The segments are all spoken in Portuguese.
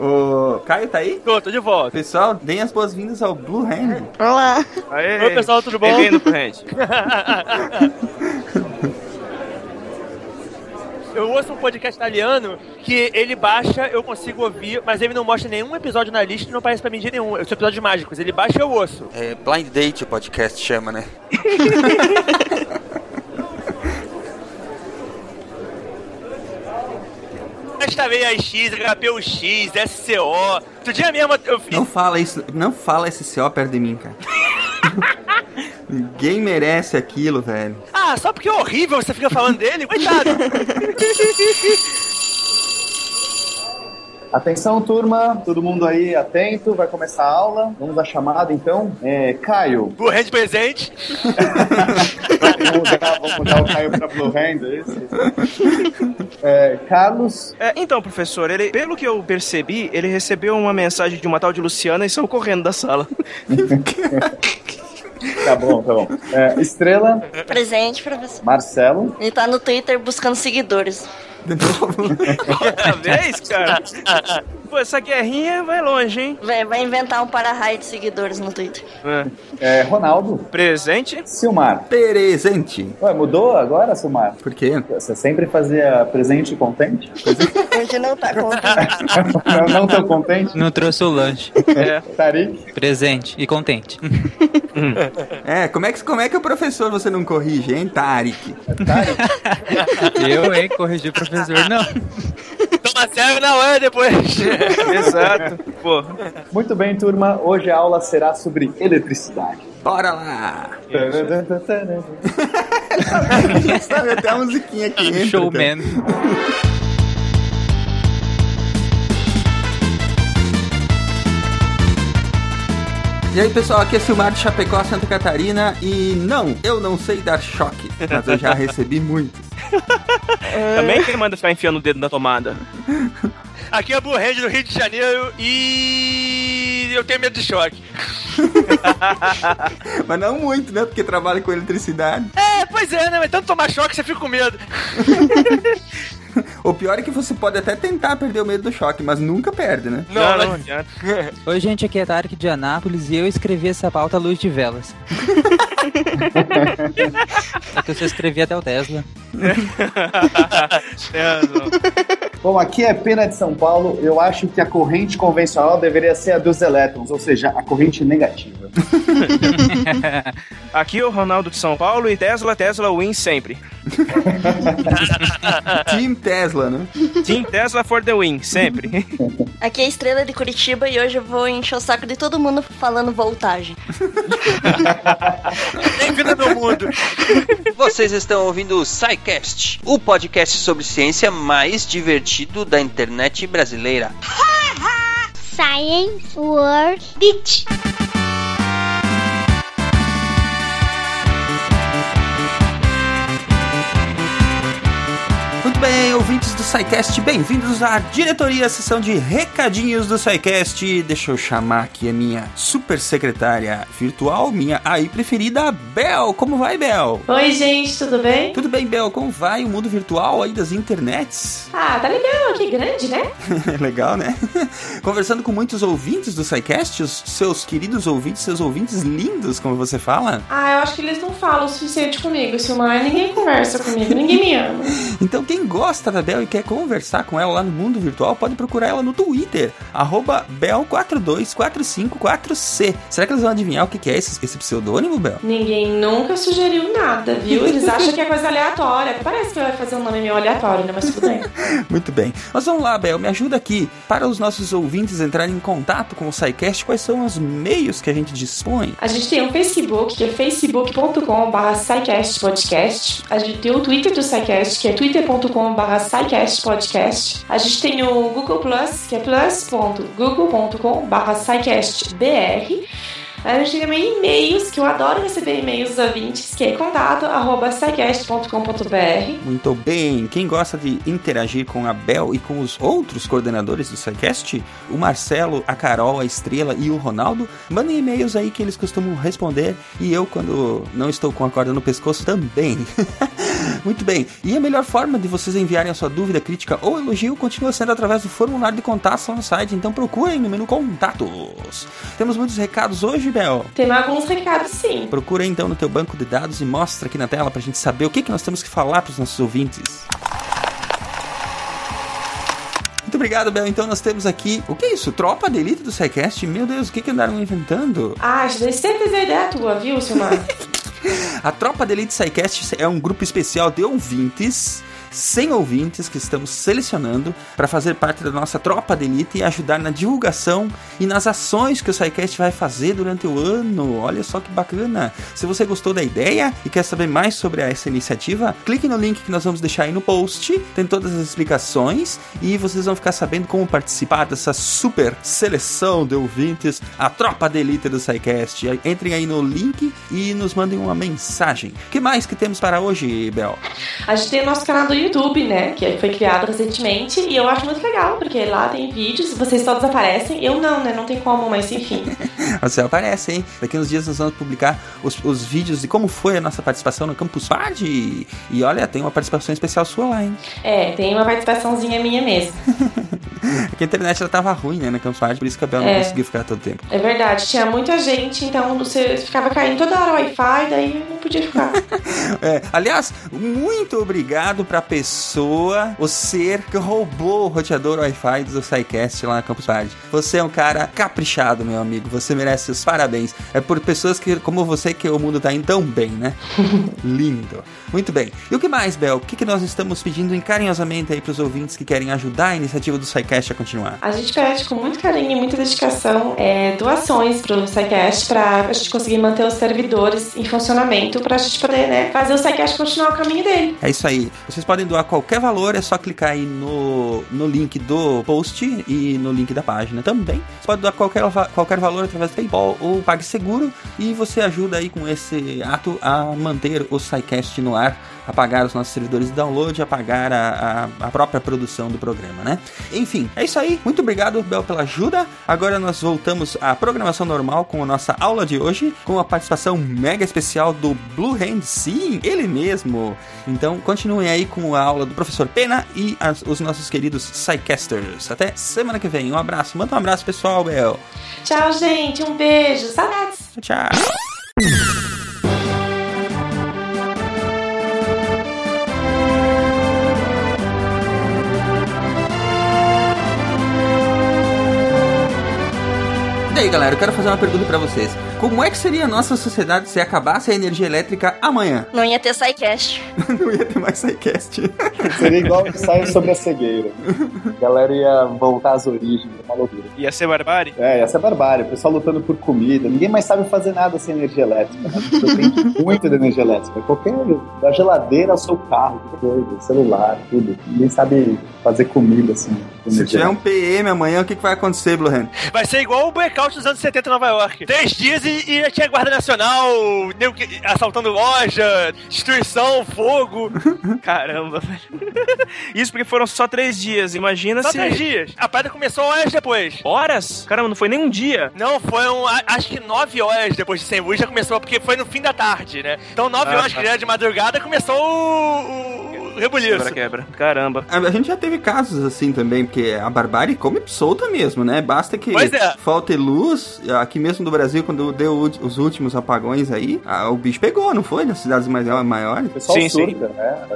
O Caio tá aí? Tô, tô de volta. Pessoal, deem as boas-vindas ao Blue Hand. Olá. Aê. Oi, pessoal, tudo bom? Bem-vindo pro Hand. Eu ouço um podcast italiano que ele baixa, eu consigo ouvir, mas ele não mostra nenhum episódio na lista e não aparece pra mim de nenhum. São episódios mágicos. Ele baixa e eu ouço. É Blind Date o podcast chama, né? HTML6, HPUX, SCO. Outro dia mesmo eu fiz. Não fala isso, não fala esse CO perto de mim, cara. Ninguém merece aquilo, velho. Ah, só porque é horrível você fica falando dele? Coitado. Atenção, turma, todo mundo aí atento, vai começar a aula. Vamos à chamada então. É, Caio, Hand presente. vamos mudar, vamos mudar o Caio pra Blue Hand, é isso? É, Carlos, É, então, professor, ele, pelo que eu percebi, ele recebeu uma mensagem de uma tal de Luciana e saiu correndo da sala. tá bom, tá bom. É, Estrela, Presente, professor. Marcelo, Ele tá no Twitter buscando seguidores. De novo. Outra vez, cara? Pô, essa guerrinha vai longe, hein? Vai, vai inventar um para-raio de seguidores no Twitter. É. é, Ronaldo, Presente? Silmar. Presente. Ué, mudou agora, Silmar? Por quê? Você sempre fazia presente e contente? Hoje não tá contente. não, não tão contente? Não trouxe o lanche. É. Tarik, Presente e contente. É, como é que, como é que o professor você não corrige, hein, Tarik? Tarik, Eu, hein? Corrigi o professor. Não. Toma sério na hora depois. Exato. Pô, muito bem, turma. Hoje a aula será sobre eletricidade. Bora lá! Sabe até a musiquinha aqui. Showman. E aí pessoal, aqui é Silmar de Chapecó, Santa Catarina e não, eu não sei dar choque, mas eu já recebi muitos. também quem manda ficar enfiando o dedo na tomada? Aqui é a Blue do Rio de Janeiro e eu tenho medo de choque. Mas não muito, né? Porque trabalha com eletricidade. É, pois é, né? Mas tanto tomar choque você fica com medo. O pior é que você pode até tentar perder o medo do choque, mas nunca perde, né? Não, não, não. não adianta. Oi, gente, aqui é Tarek de Anápolis e eu escrevi essa pauta à luz de velas. Só que eu só escrevi até o Tesla. É, não. Bom, aqui é Pena de São Paulo. Eu acho que a corrente convencional deveria ser a dos elétrons, ou seja, a corrente negativa. Aqui é o Ronaldo de São Paulo e Tesla, Tesla win sempre. Team Tesla, né? Team Tesla for the win, sempre. Aqui é a Estrela de Curitiba e hoje eu vou encher o saco de todo mundo falando voltagem. No mundo. Vocês estão ouvindo o SciCast, o podcast sobre ciência mais divertido da internet brasileira. Science World Beach. Bem, ouvintes do SciCast, bem-vindos à diretoria, sessão de recadinhos do SciCast. Deixa eu chamar aqui a minha super secretária virtual, minha aí preferida, Bel. Como vai, Bel? Oi, gente, tudo bem? Tudo bem, Bel? Como vai o mundo virtual aí das internets? Ah, tá legal, aqui grande, né? Legal, né? Conversando com muitos ouvintes do SciCast, os seus queridos ouvintes, seus ouvintes lindos, como você fala. Ah, eu acho que eles não falam o suficiente comigo, Silmar. Ninguém conversa comigo, ninguém me ama. Então, quem gosta da Bel e quer conversar com ela lá no mundo virtual, pode procurar ela no Twitter, arroba Bel42454C. Será que eles vão adivinhar o que é esse, esse pseudônimo, Bel? Ninguém nunca sugeriu nada, viu? Eles acham que é coisa aleatória. Parece que vai fazer um nome meio aleatório, né? Mas tudo bem. Muito bem. Mas vamos lá, Bel, me ajuda aqui. Para os nossos ouvintes entrarem em contato com o SciCast, quais são os meios que a gente dispõe? A gente tem um Facebook, que é facebook.com.br podcast. A gente tem o Twitter do SciCast, que é twitter.com.br podcast. A gente tem o Google Plus, que é plus.google.com.br SciCastBR. A gente tem também e-mails, que eu adoro receber e-mails dos ouvintes, que é contato arroba scicast.com.br. Muito bem. Quem gosta de interagir com a Bel e com os outros coordenadores do SciCast, o Marcelo, a Carol, a Estrela e o Ronaldo, mandem e-mails aí que eles costumam responder. E eu, quando não estou com a corda no pescoço, também. Muito bem. E a melhor forma de vocês enviarem a sua dúvida, crítica ou elogio continua sendo através do formulário de contato lá no site. Então procurem no menu Contatos. Temos muitos recados hoje, Bel. Tem alguns recados, sim. Procura então no teu banco de dados e mostra aqui na tela pra gente saber o que, que nós temos que falar pros nossos ouvintes. Muito obrigado, Bel. Então nós temos aqui. O que é isso? Tropa de elite do SciCast? Meu Deus, o que, que andaram inventando? Ah, daí sempre é ideia tua, viu, Silmar? A Tropa de Elite SciCast é um grupo especial de ouvintes. 100 ouvintes que estamos selecionando para fazer parte da nossa tropa de elite e ajudar na divulgação e nas ações que o SciCast vai fazer durante o ano. Olha só que bacana! Se você gostou da ideia e quer saber mais sobre essa iniciativa, clique no link que nós vamos deixar aí no post. Tem todas as explicações e vocês vão ficar sabendo como participar dessa super seleção de ouvintes, a tropa de elite do SciCast. Entrem aí no link e nos mandem uma mensagem. O que mais que temos para hoje, Bel? A gente tem o nosso canal do YouTube, né? Que foi criado recentemente e eu acho muito legal, porque lá tem vídeos, vocês todos aparecem. Eu não, né? Não tem como, mas enfim. Você aparece, hein? Daqui uns dias nós vamos publicar os, os vídeos de como foi a nossa participação no Campus Party. E olha, tem uma participação especial sua lá, hein? É, tem uma participaçãozinha minha mesmo. Porque a internet ela tava ruim, né, na Campus Party, por isso que a Bel não É. conseguiu ficar todo tempo. É verdade, tinha muita gente, então você ficava caindo toda hora o Wi-Fi, daí não podia ficar. É, aliás, muito obrigado pra pessoa, o ser que roubou o roteador Wi-Fi do SciCast lá na Campus Party. Você é um cara caprichado, meu amigo. Você merece os parabéns. É por pessoas que, como você que o mundo tá indo tão bem, né? Lindo. Muito bem. E o que mais, Bel? O que, que nós estamos pedindo encarinhosamente aí pros ouvintes que querem ajudar a iniciativa do SciCast a continuar? A gente pede com muito carinho e muita dedicação é, doações pro SciCast pra a gente conseguir manter os servidores em funcionamento pra gente poder, né, fazer o SciCast continuar o caminho dele. É isso aí. Vocês podem doar qualquer valor, é só clicar aí no, no link do post e no link da página também. Você pode doar qualquer, qualquer valor através do PayPal ou PagSeguro e você ajuda aí com esse ato a manter o SciCast no ar, a pagar os nossos servidores de download, a pagar a, a, a própria produção do programa, né? Enfim, é isso aí. Muito obrigado, Bel, pela ajuda. Agora nós voltamos à programação normal com a nossa aula de hoje, com a participação mega especial do Blue Hand, sim, ele mesmo. Então continuem aí com a aula do professor Pena e as- os nossos queridos Psycasters. Até semana que vem. Um abraço. Manda um abraço, pessoal, Bel. Tchau, gente. Um beijo. Saudades. Tchau. Aí, galera, eu quero fazer uma pergunta pra vocês. Como é que seria a nossa sociedade se acabasse a energia elétrica amanhã? Não ia ter SciCast. Não ia ter mais SciCast. Seria igual o ensaio sobre a cegueira. A galera ia voltar às origens, é uma loucura. Ia ser barbárie? É, ia ser barbárie. O pessoal lutando por comida. Ninguém mais sabe fazer nada sem energia elétrica. né? Depende muito da energia elétrica. Qualquer. Da geladeira ao seu carro, qualquer coisa, celular, tudo. Ninguém sabe fazer comida assim. Se tiver um PM amanhã, o que, que vai acontecer, Blue Hand? Vai ser igual o blackout dos anos 70 em Nova York. Três dias e, e já tinha Guarda Nacional, assaltando loja, destruição, fogo. Caramba, velho. Isso porque foram só três dias. Imagina Só se. três dias. A parada começou horas depois. Horas? Caramba, não foi nem um dia. Não, foram a- acho que nove horas depois de sem luz já começou, porque foi no fim da tarde, né? Então nove Ah, horas tá. que já era de madrugada começou o, o, rebuliço. Quebra-quebra. Caramba. A a gente já teve casos assim também, porque a barbárie come solta mesmo, né? Basta que é. falte luz. Aqui mesmo no Brasil, quando deu os últimos apagões aí, a- o bicho pegou, não foi? Nas cidades mais- maiores. O pessoal Sim, sim. surta, né?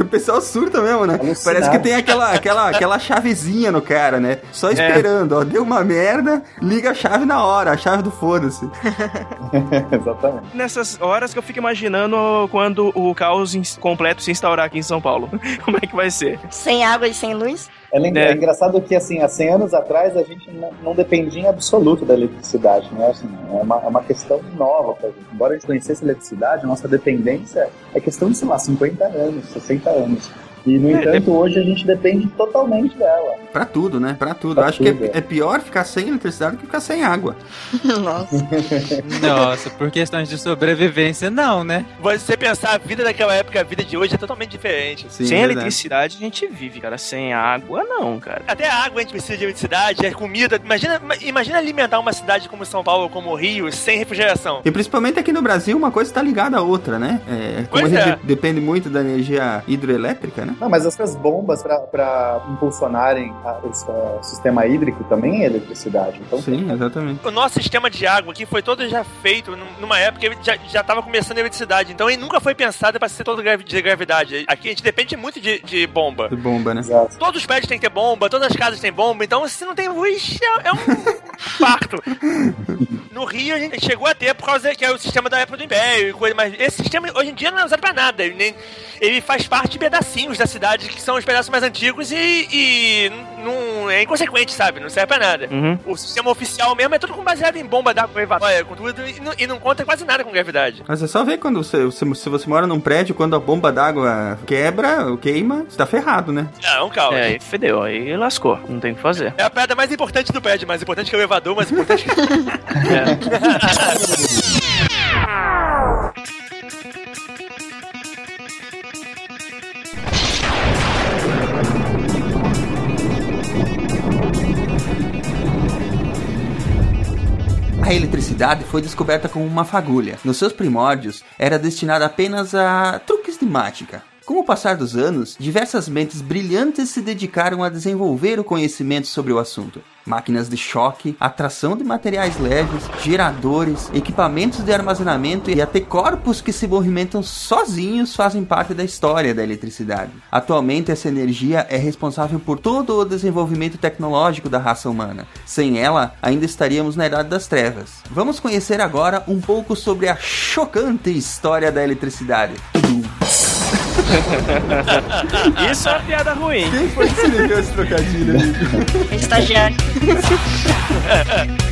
O pessoal surta mesmo, né? Alucinado. Parece que tem aquela, aquela, aquela chavezinha no cara, né? Só esperando, ó. Deu uma merda, liga a chave na hora, a chave do foda-se. Exatamente. Nessas horas que eu fico imaginando quando o caos completo se instaurar aqui em São Paulo. Como é que vai ser? Sem água e sem luz. É, É. é engraçado que, assim, há 100 anos atrás a gente não, não dependia em absoluto da eletricidade, né? Assim, é, uma, é uma questão nova pra gente. Embora a gente conhecesse a eletricidade, a nossa dependência é questão de, sei lá, 50 anos, 60 anos. E, no É, entanto, hoje a gente depende totalmente dela. Pra tudo, né? Pra tudo. Pra Eu Acho que tudo, é, é pior ficar sem eletricidade do que ficar sem água. Nossa. Nossa, por questões de sobrevivência, não, né? Você pensar a vida daquela época a vida de hoje é totalmente diferente. Sim, Sem verdade. eletricidade a gente vive, cara. Sem água, não, cara. Até a água a gente precisa de eletricidade, a comida. Imagina, imagina alimentar uma cidade como São Paulo, como o Rio, sem refrigeração. E principalmente aqui no Brasil, uma coisa está ligada à outra, né? É, como Pois a gente é. de- depende muito da energia hidroelétrica, né? Não, mas essas bombas para impulsionarem a- o sistema hídrico também é eletricidade. Então, Sim, exatamente. O nosso sistema de água aqui foi todo já feito num- numa época que já, já tava começando a eletricidade. Então ele nunca foi pensado para ser todo de gravidade. Aqui a gente depende muito de, de bomba. De bomba, né? exato. Todos os prédios têm que ter bomba, todas as casas têm bomba, então se não tem luz, é, é um parto. No Rio a gente chegou a ter por causa que é o sistema da época do Império e coisa, mas esse sistema hoje em dia não é usado pra nada. Ele, nem- ele faz parte de pedacinhos da cidade que são os pedaços mais antigos e, e não é inconsequente, sabe? Não serve pra nada. Uhum. O sistema oficial mesmo é tudo com baseado em bomba d'água, elevatória, com tudo, e não, e não conta quase nada com gravidade. Mas é só ver quando você, se, se você mora num prédio, quando a bomba d'água quebra ou queima, você tá ferrado, né? É, é um caos. É, É. aí fedeu, aí lascou. Não tem o que fazer. a pedra mais importante do prédio, mais importante que o elevador, mais importante que... É. A eletricidade foi descoberta como uma fagulha. Nos seus primórdios, era destinada apenas a truques de mágica. Com o passar dos anos, diversas mentes brilhantes se dedicaram a desenvolver o conhecimento sobre o assunto. Máquinas de choque, atração de materiais leves, geradores, equipamentos de armazenamento e até corpos que se movimentam sozinhos fazem parte da história da eletricidade. Atualmente, essa energia é responsável por todo o desenvolvimento tecnológico da raça humana. Sem ela, ainda estaríamos na Idade das Trevas. Vamos conhecer agora um pouco sobre a chocante história da eletricidade. Isso é uma piada ruim. Quem foi que se ligou esse trocadilho aí? Estagiário.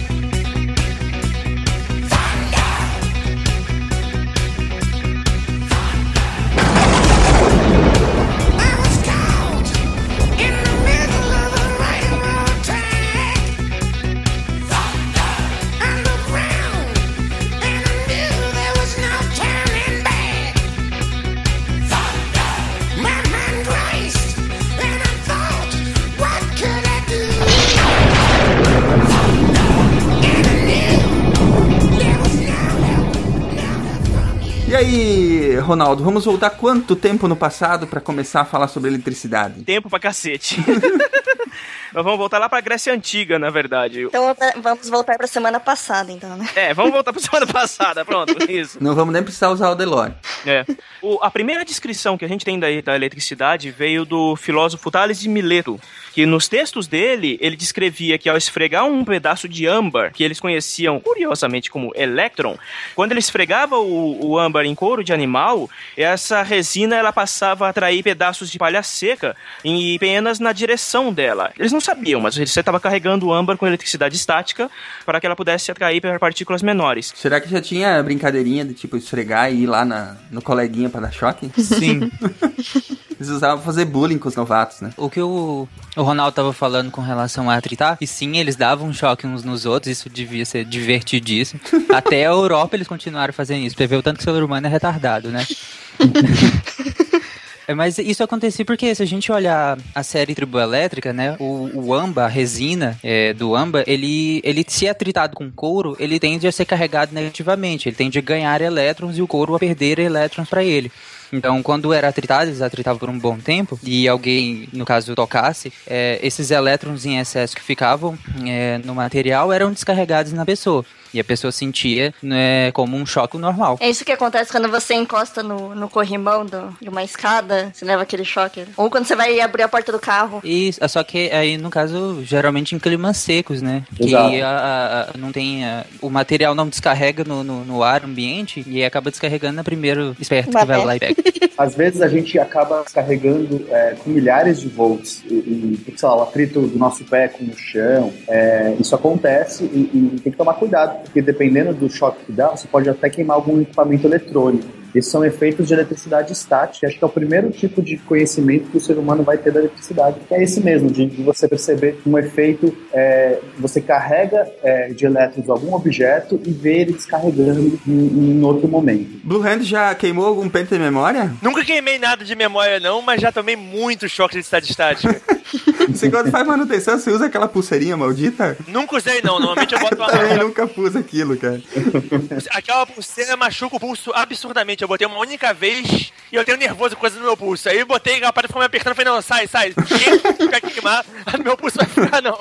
aí, Ronaldo, vamos voltar quanto tempo no passado para começar a falar sobre eletricidade? Tempo pra cacete. Nós vamos voltar lá pra Grécia Antiga, na verdade. Então vamos voltar pra semana passada, então, né? É, vamos voltar pra semana passada, pronto, isso. Não vamos nem precisar usar o DeLorean. É. O- a primeira descrição que a gente tem da, da eletricidade veio do filósofo Tales de Mileto, que nos textos dele, ele descrevia que ao esfregar um pedaço de âmbar, que eles conheciam curiosamente como elétron, quando ele esfregava o, o âmbar em couro de animal, essa resina ela passava a atrair pedaços de palha seca em penas na direção dela. Eles não sabiam, mas você estava carregando o âmbar com eletricidade estática para que ela pudesse atrair partículas menores. Será que já tinha brincadeirinha de tipo esfregar e ir lá na, no coleguinha para dar choque? Sim. Eles usavam pra fazer bullying com os novatos, né? O que o, o Ronaldo tava falando com relação a tritar, e sim, eles davam choque uns nos outros, isso devia ser divertidíssimo. Até a Europa eles continuaram fazendo isso, pra ver o tanto que o ser humano é retardado, né? É, Mas isso acontecia porque se a gente olhar a série triboelétrica, né, o, o âmbar, a resina é, do âmbar, ele, ele se é tritado com couro, ele tende a ser carregado negativamente, ele tende a ganhar elétrons e o couro a perder elétrons para ele. Então, quando era atritado, eles atritavam por um bom tempo, e alguém, no caso, tocasse, é, esses elétrons em excesso que ficavam é, no material eram descarregados na pessoa. E a pessoa sentia né, como um choque normal. É isso que acontece quando você encosta no, no corrimão do- de uma escada, você leva aquele choque. Ou quando você vai abrir a porta do carro. E só que aí, no caso, geralmente em climas secos, né? Exato. Que a- a- não tem. a- o material não descarrega no, no, no ar ambiente e acaba descarregando na primeiro esperto que vai lá e pega. Às vezes a gente acaba descarregando é, com milhares de volts e, e, sei lá, o atrito do nosso pé com o chão. é, isso acontece e, e tem que tomar cuidado, porque dependendo do choque que dá, você pode até queimar algum equipamento eletrônico. Esses são efeitos de eletricidade estática. Acho que é o primeiro tipo de conhecimento que o ser humano vai ter da eletricidade, que é esse mesmo, de, de você perceber um efeito, é, você carrega é, de elétrons algum objeto e vê ele descarregando em, em outro momento. Blue Hand já queimou algum pente de memória? Nunca queimei nada de memória, não, mas já tomei muito choque de eletricidade estática. Você quando faz manutenção, você usa aquela pulseirinha maldita? Nunca usei, não. Normalmente eu boto uma. Também nunca pus aquilo, cara. Aquela pulseira machuca o pulso absurdamente. Eu botei uma única vez e eu tenho nervoso com coisa no meu pulso. Aí eu botei, a parada ficou me apertando. Falei, não, sai, sai. Fica queimar, meu pulso vai ficar, não.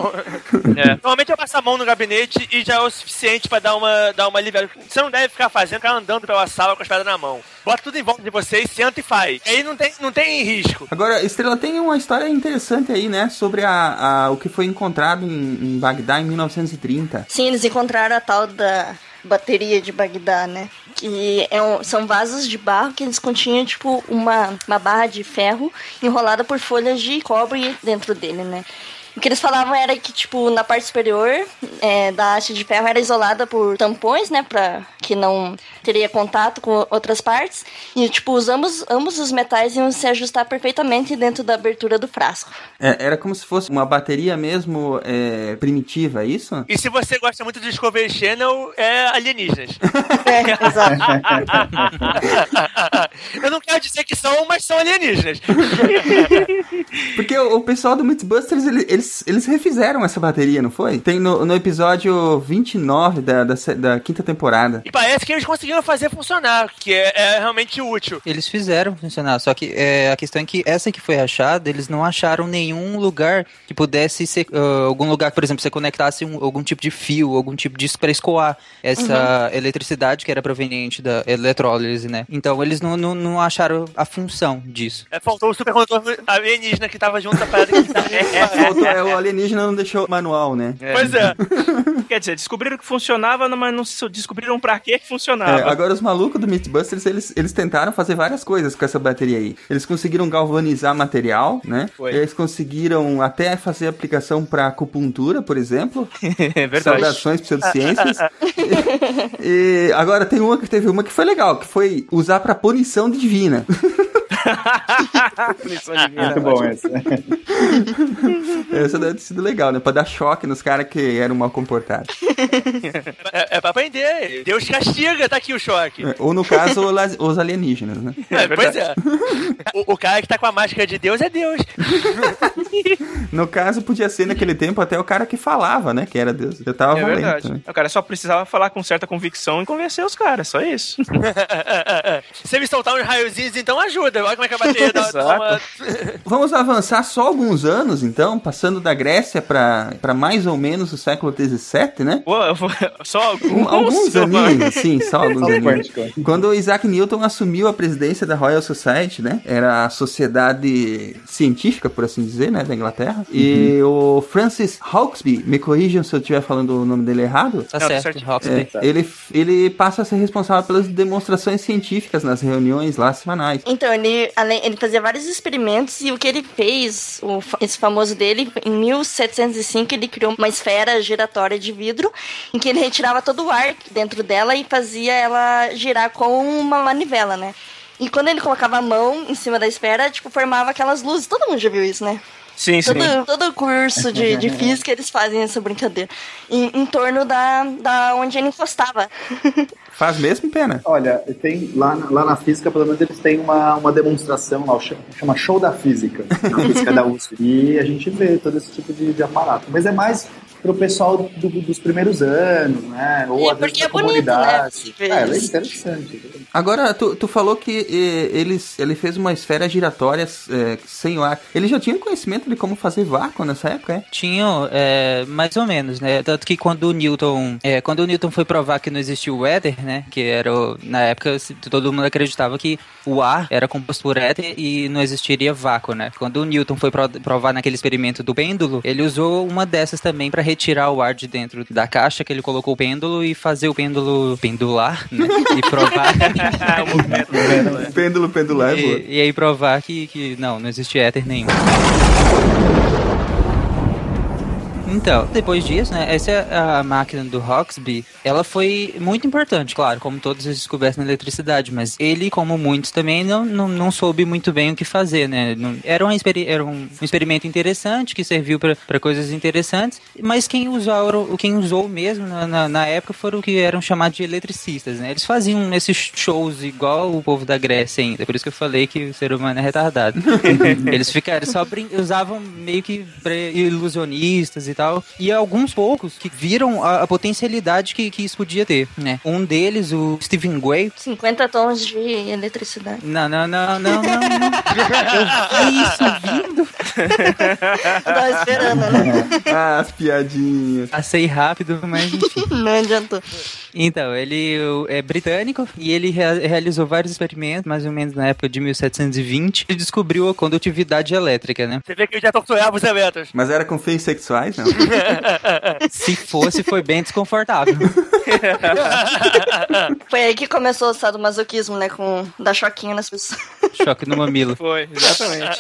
É. Normalmente eu passo a mão no gabinete e já é o suficiente pra dar uma, dar uma aliviada. Você não deve ficar fazendo, ficar andando pela sala com as pedras na mão. Bota tudo em volta de você, senta e faz. Aí não tem, não tem risco. Agora, Estrela tem uma história interessante aí, né? Sobre a, a o que foi encontrado em, em Bagdá em 1930. Sim, eles encontraram a tal da bateria de Bagdá, né? Que é um- são vasos de barro que eles continham, tipo, uma, uma barra de ferro enrolada por folhas de cobre dentro dele, né? O que eles falavam era que, tipo, na parte superior é, da haste de ferro era isolada por tampões, né? Pra que não teria contato com outras partes. E, tipo, os ambos, ambos os metais iam se ajustar perfeitamente dentro da abertura do frasco. É, era como se fosse uma bateria mesmo é, primitiva, é isso? E se você gosta muito de Discovery Channel, é alienígenas. É, exato. Eu não quero dizer que são, mas são alienígenas. Porque o, o pessoal do Mythbusters, ele- eles, eles refizeram essa bateria, não foi? Tem no, no episódio 29 da, da, da quinta temporada. E parece que eles conseguiram fazer funcionar, que é, é realmente útil. Eles fizeram funcionar, só que é, a questão é que essa que foi achada, eles não acharam nenhum lugar que pudesse ser. ah, algum lugar por exemplo, você conectasse um- algum tipo de fio, algum tipo disso para escoar essa eletricidade que era proveniente da eletrólise, né? Então eles não, não, não acharam a função disso. É, faltou o supercondutor alienígena que tava junto da parada. Que tá... Faltou, é, o alienígena não deixou o manual, né? Pois é. Quer dizer, descobriram que funcionava, mas não descobriram pra que que funcionava. É, agora os malucos do Mythbusters, eles, eles tentaram fazer várias coisas com essa bateria aí. Eles conseguiram galvanizar material, né? Foi. Eles conseguiram até fazer aplicação pra acupuntura, por exemplo. É verdade. Saudações pseudociências. e, e agora tem uma que teve uma que foi legal, que foi usar pra punição divina. Muito bom esse. Essa deve ter sido legal, né? Pra dar choque nos caras que eram mal comportados. É, é pra aprender. Deus castiga, tá aqui o choque. É, Ou no caso, os- os alienígenas, né? É, pois é. O, o cara que tá com a máscara de Deus é Deus. No caso, podia ser naquele tempo até o cara que falava, né? Que era Deus. Eu tava É valendo. verdade. né? O cara só precisava falar com certa convicção e convencer os caras, só isso. Se me soltar uns raiozinhos, então ajuda. Olha como é que a bateria dá, dá uma... Vamos avançar só alguns anos, então, passando da Grécia pra pra mais ou menos o século XVII, né? Só alguns, Um- alguns aninhos, sim, só alguns aninhos. Quando o Isaac Newton assumiu a presidência da Royal Society, né? Era a sociedade científica, por assim dizer, né? Da Inglaterra. E o Francis Hawksby, me corrijam se eu estiver falando o nome dele errado. Tá Não, tá certo. É, ele, ele passa a ser responsável pelas demonstrações científicas nas reuniões lá semanais. Então, ele, além, ele fazia vários experimentos e o que ele fez, o, esse famoso dele, em 1705 ele criou uma esfera giratória de vidro em que ele retirava todo o ar dentro dela e fazia ela girar com uma manivela, né? E quando ele colocava a mão em cima da esfera, tipo, formava aquelas luzes. Todo mundo já viu isso, né? Sim, sim. Todo, todo curso de, de física eles fazem essa brincadeira. Em, em torno da, da onde ele encostava. Faz mesmo pena. Olha, tem lá, na- lá na física, pelo menos, eles têm uma, uma demonstração lá, o chama, chama Show da Física, na física da USP. E a gente vê todo esse tipo de, de aparato. Mas é mais pro pessoal do- do- dos primeiros anos, né? Ou É, porque é bonito, né? É, é. É. interessante. Agora, tu, tu falou que eles, ele fez uma esfera giratória eh, sem o ar. Ele já tinha conhecimento de como fazer vácuo nessa época, é? Tinham, é, mais ou menos, né? Tanto que quando o Newton, é, quando o Newton foi provar que não existia o éter, né? Que era, o- na época, todo mundo acreditava que o ar era composto por éter e não existiria vácuo, né? Quando o Newton foi pro- provar naquele experimento do pêndulo, ele usou uma dessas também para retirar o ar de dentro da caixa que ele colocou o pêndulo e fazer o pêndulo pendular, né? E provar o movimento do pêndulo, é. Pêndulo pendular, boa. e, e aí provar que, que não, não existe éter nenhum. Então, depois disso, né, essa é a máquina do Roxby, ela foi muito importante, claro, como todos as descobertas na eletricidade, mas ele, como muitos também, não, não, não soube muito bem o que fazer, né? Não, era, um, era um, um experimento interessante que serviu para coisas interessantes, mas quem usou, quem usou mesmo na, na, na época foram o que eram chamados de eletricistas, né? Eles faziam esses shows igual o povo da Grécia ainda, por isso que eu falei que o ser humano é retardado. Eles ficaram só usavam meio que ilusionistas e tal, e alguns poucos que viram a, a potencialidade que, que isso podia ter, né? Um deles, o Stephen Way. 50 tons de eletricidade. Não, não, não, não, não. não. Eu vi isso vindo. Eu tava esperando, né? Ah, as piadinhas. Passei rápido, mas enfim. Não adiantou. Então, ele é britânico e ele rea realizou vários experimentos, mais ou menos na época de 1720. Ele descobriu a condutividade elétrica, né? Você vê que ele já torturava os elétrons. Mas era com fins sexuais, não? Se fosse, foi bem desconfortável. Foi aí que começou o sadomasoquismo, né? Com dar choquinho nas pessoas. Choque no mamilo. Foi, exatamente.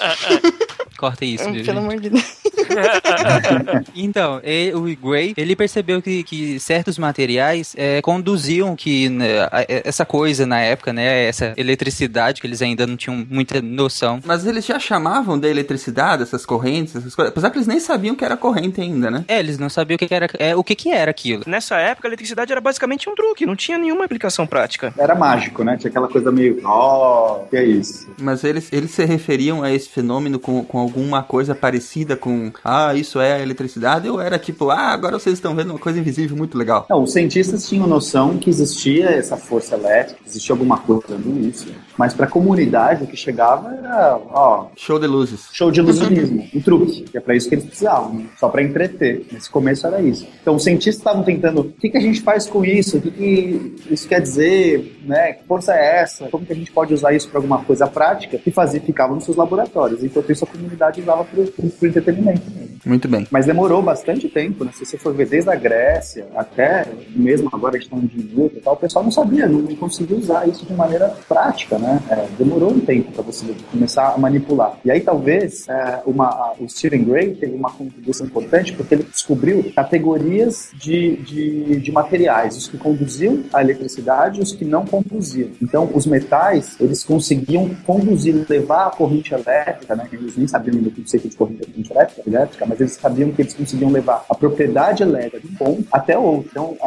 Corta isso, viu, Pelo gente? amor de Deus. Então, e- o Gray, ele percebeu que, que certos materiais é, conduziam que né, a- essa coisa na época, né, essa eletricidade que eles ainda não tinham muita noção. Mas eles já chamavam da eletricidade, essas correntes, essas coisas. Apesar que eles nem sabiam que era corrente ainda, né? É, eles não sabiam o que, que era, é, o que, que era aquilo. Nessa época, a eletricidade era basicamente um truque, não tinha nenhuma aplicação prática. Era mágico, né? Tinha aquela coisa meio, ó, que é isso? Mas eles, eles se referiam a esse fenômeno com, com alguma coisa parecida com, ah, isso é a eletricidade, ou era tipo, ah, agora vocês estão vendo uma coisa invisível muito legal. Não, os cientistas tinham noção que existia essa força elétrica, existia alguma coisa dando isso, mas para a comunidade o que chegava era, ó, Show de luzes. show de ilusionismo, um truque, que é para isso que eles precisavam, né? só para entreter. Nesse começo era isso. Então os cientistas estavam tentando, o que, que a gente faz com isso? O que, que isso quer dizer? Né? Que força é essa? Como que a gente pode usar isso para alguma coisa prática? E fazia, ficava nos seus laboratórios. Enquanto isso a comunidade usava para o entretenimento mesmo. Muito bem. Mas demorou bastante tempo, né? Se você for ver desde a Grécia até mesmo agora a tá de Newton e tal, o pessoal não sabia, não, não conseguia usar isso de maneira prática, né? É, demorou um tempo para você começar a manipular. E aí talvez é, uma, o Stephen Gray teve uma contribuição importante porque ele descobriu categorias de, de, de materiais, os que conduziam a eletricidade e os que não conduziam. Então, os metais, eles conseguiam conduzir, levar a corrente elétrica, né? Eles nem sabiam ainda o conceito de corrente elétrica, elétrica, mas eles sabiam que eles conseguiam levar a propriedade elétrica de um ponto até outro. Então,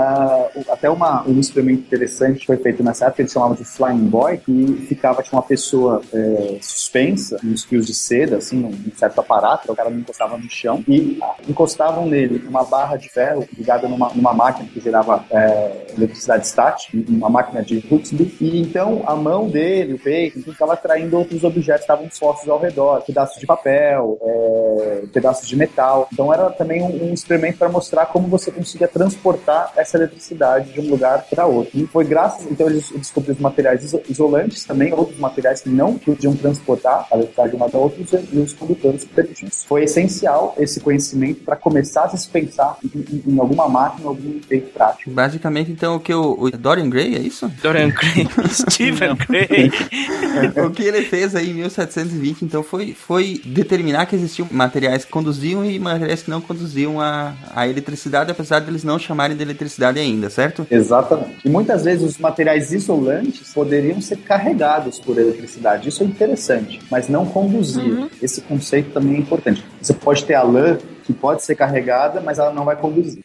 o- até uma, um experimento interessante que foi feito nessa época, eles chamavam de Flying Boy, que ficava tipo, uma pessoa é, suspensa, nos fios de seda, assim, num certo aparato, o cara não encostava no chão, e ah, encostavam nele uma barra de ferro ligada numa, numa máquina que gerava é, eletricidade estática, uma máquina de Huxley, e então a mão dele, o peito, enfim, ficava atraindo outros objetos que estavam dispostos ao redor, pedaços de papel, é, pedaços de metal. Então era também um, um experimento para mostrar como você conseguia transportar essa eletricidade de um lugar para outro. E foi graças, então eles descobriram os materiais iso- isolantes também, outros materiais que não podiam transportar a eletricidade de um lado a outro e os condutores que permitiam isso. Foi essencial esse conhecimento para começar a se pensar em, em- em alguma máquina, algum efeito prático. Basicamente, então, o que o, o Dorian Gray, é isso? Dorian Gray, Stephen Gray. o que ele fez aí em 1720, então, foi, foi determinar que existiam materiais que conduziam e materiais que não conduziam a, a eletricidade, apesar de eles não chamarem de eletricidade ainda, certo? Exatamente. E muitas vezes os materiais isolantes poderiam ser carregados por eletricidade. Isso é interessante, mas não conduzir. Esse conceito também é importante. Você pode ter a lã que pode ser carregada, mas ela não vai conduzir.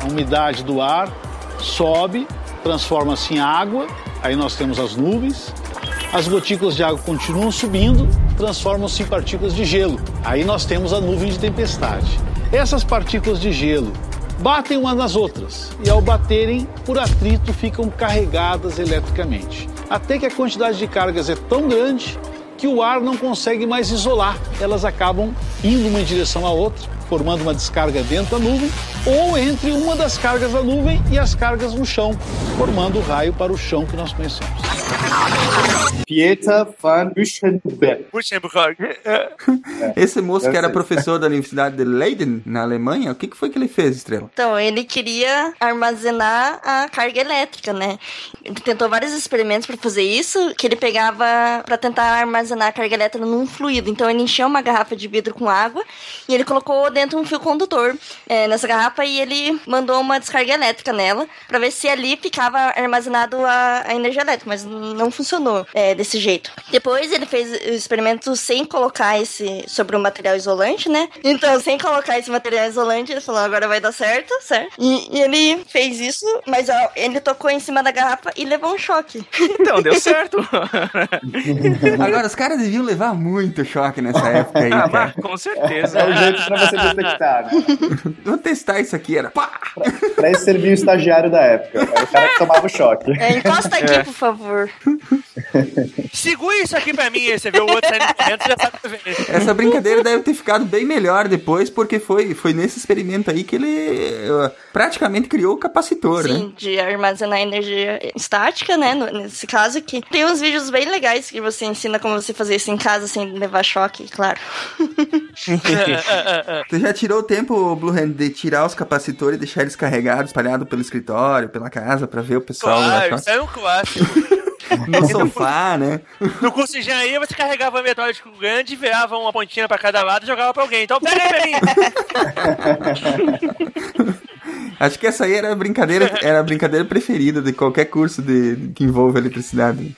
A umidade do ar sobe, transforma-se em água, aí nós temos as nuvens. As gotículas de água continuam subindo, transformam-se em partículas de gelo. Aí nós temos a nuvem de tempestade. Essas partículas de gelo batem umas nas outras e, ao baterem, por atrito, ficam carregadas eletricamente. Até que a quantidade de cargas é tão grande que o ar não consegue mais isolar. Elas acabam indo uma em direção à outra, formando uma descarga dentro da nuvem ou entre uma das cargas da nuvem e as cargas no chão, formando o raio para o chão que nós conhecemos. Pieter van Uschenberg. Luxemburgo. Esse moço que era ser. professor da Universidade de Leiden, na Alemanha, o que, que foi que ele fez, Estrela? Então, ele queria armazenar a carga elétrica, né? Ele tentou vários experimentos para fazer isso, que ele pegava para tentar armazenar a carga elétrica num fluido. Então, ele encheu uma garrafa de vidro com água e ele colocou dentro um fio condutor é, nessa garrafa e ele mandou uma descarga elétrica nela para ver se ali ficava armazenado a, a energia elétrica, mas não funcionou é, desse jeito. Depois, ele fez o experimento sem colocar esse sobre o material isolante, né? Então, sem colocar esse material isolante, ele falou: agora vai dar certo, certo? E, e ele fez isso, mas ó, ele tocou em cima da garrafa e levou um choque. Então, deu certo. Agora, os caras deviam levar muito choque nessa época aí, Ah, cara. mas com certeza. É o jeito pra você detectar, né? Vou testar isso aqui, era pá! Pra isso servia o estagiário da época. Era o cara que tomava o choque. É, encosta aqui, por favor. Segura isso aqui pra mim, aí você vê o outro saindo correndo, já sabe que. Essa brincadeira deve ter ficado bem melhor depois, porque foi, foi nesse experimento aí que ele eh, praticamente criou o capacitor, né? Sim, de armazenar energia estática, né? nesse caso aqui. Tem uns vídeos bem legais que você ensina como você fazer isso em casa sem levar choque, claro. Você já tirou o tempo, Blue Hand, de tirar os capacitores e deixar eles carregados, espalhados pelo escritório, pela casa, pra ver o pessoal Claro, isso é um clássico. no sofá, né? No curso de engenharia, você carregava um metódico grande, virava uma pontinha pra cada lado e jogava pra alguém. Então pega aí pra mim. Acho que essa aí era a brincadeira, era a brincadeira preferida de qualquer curso de, que envolve eletricidade.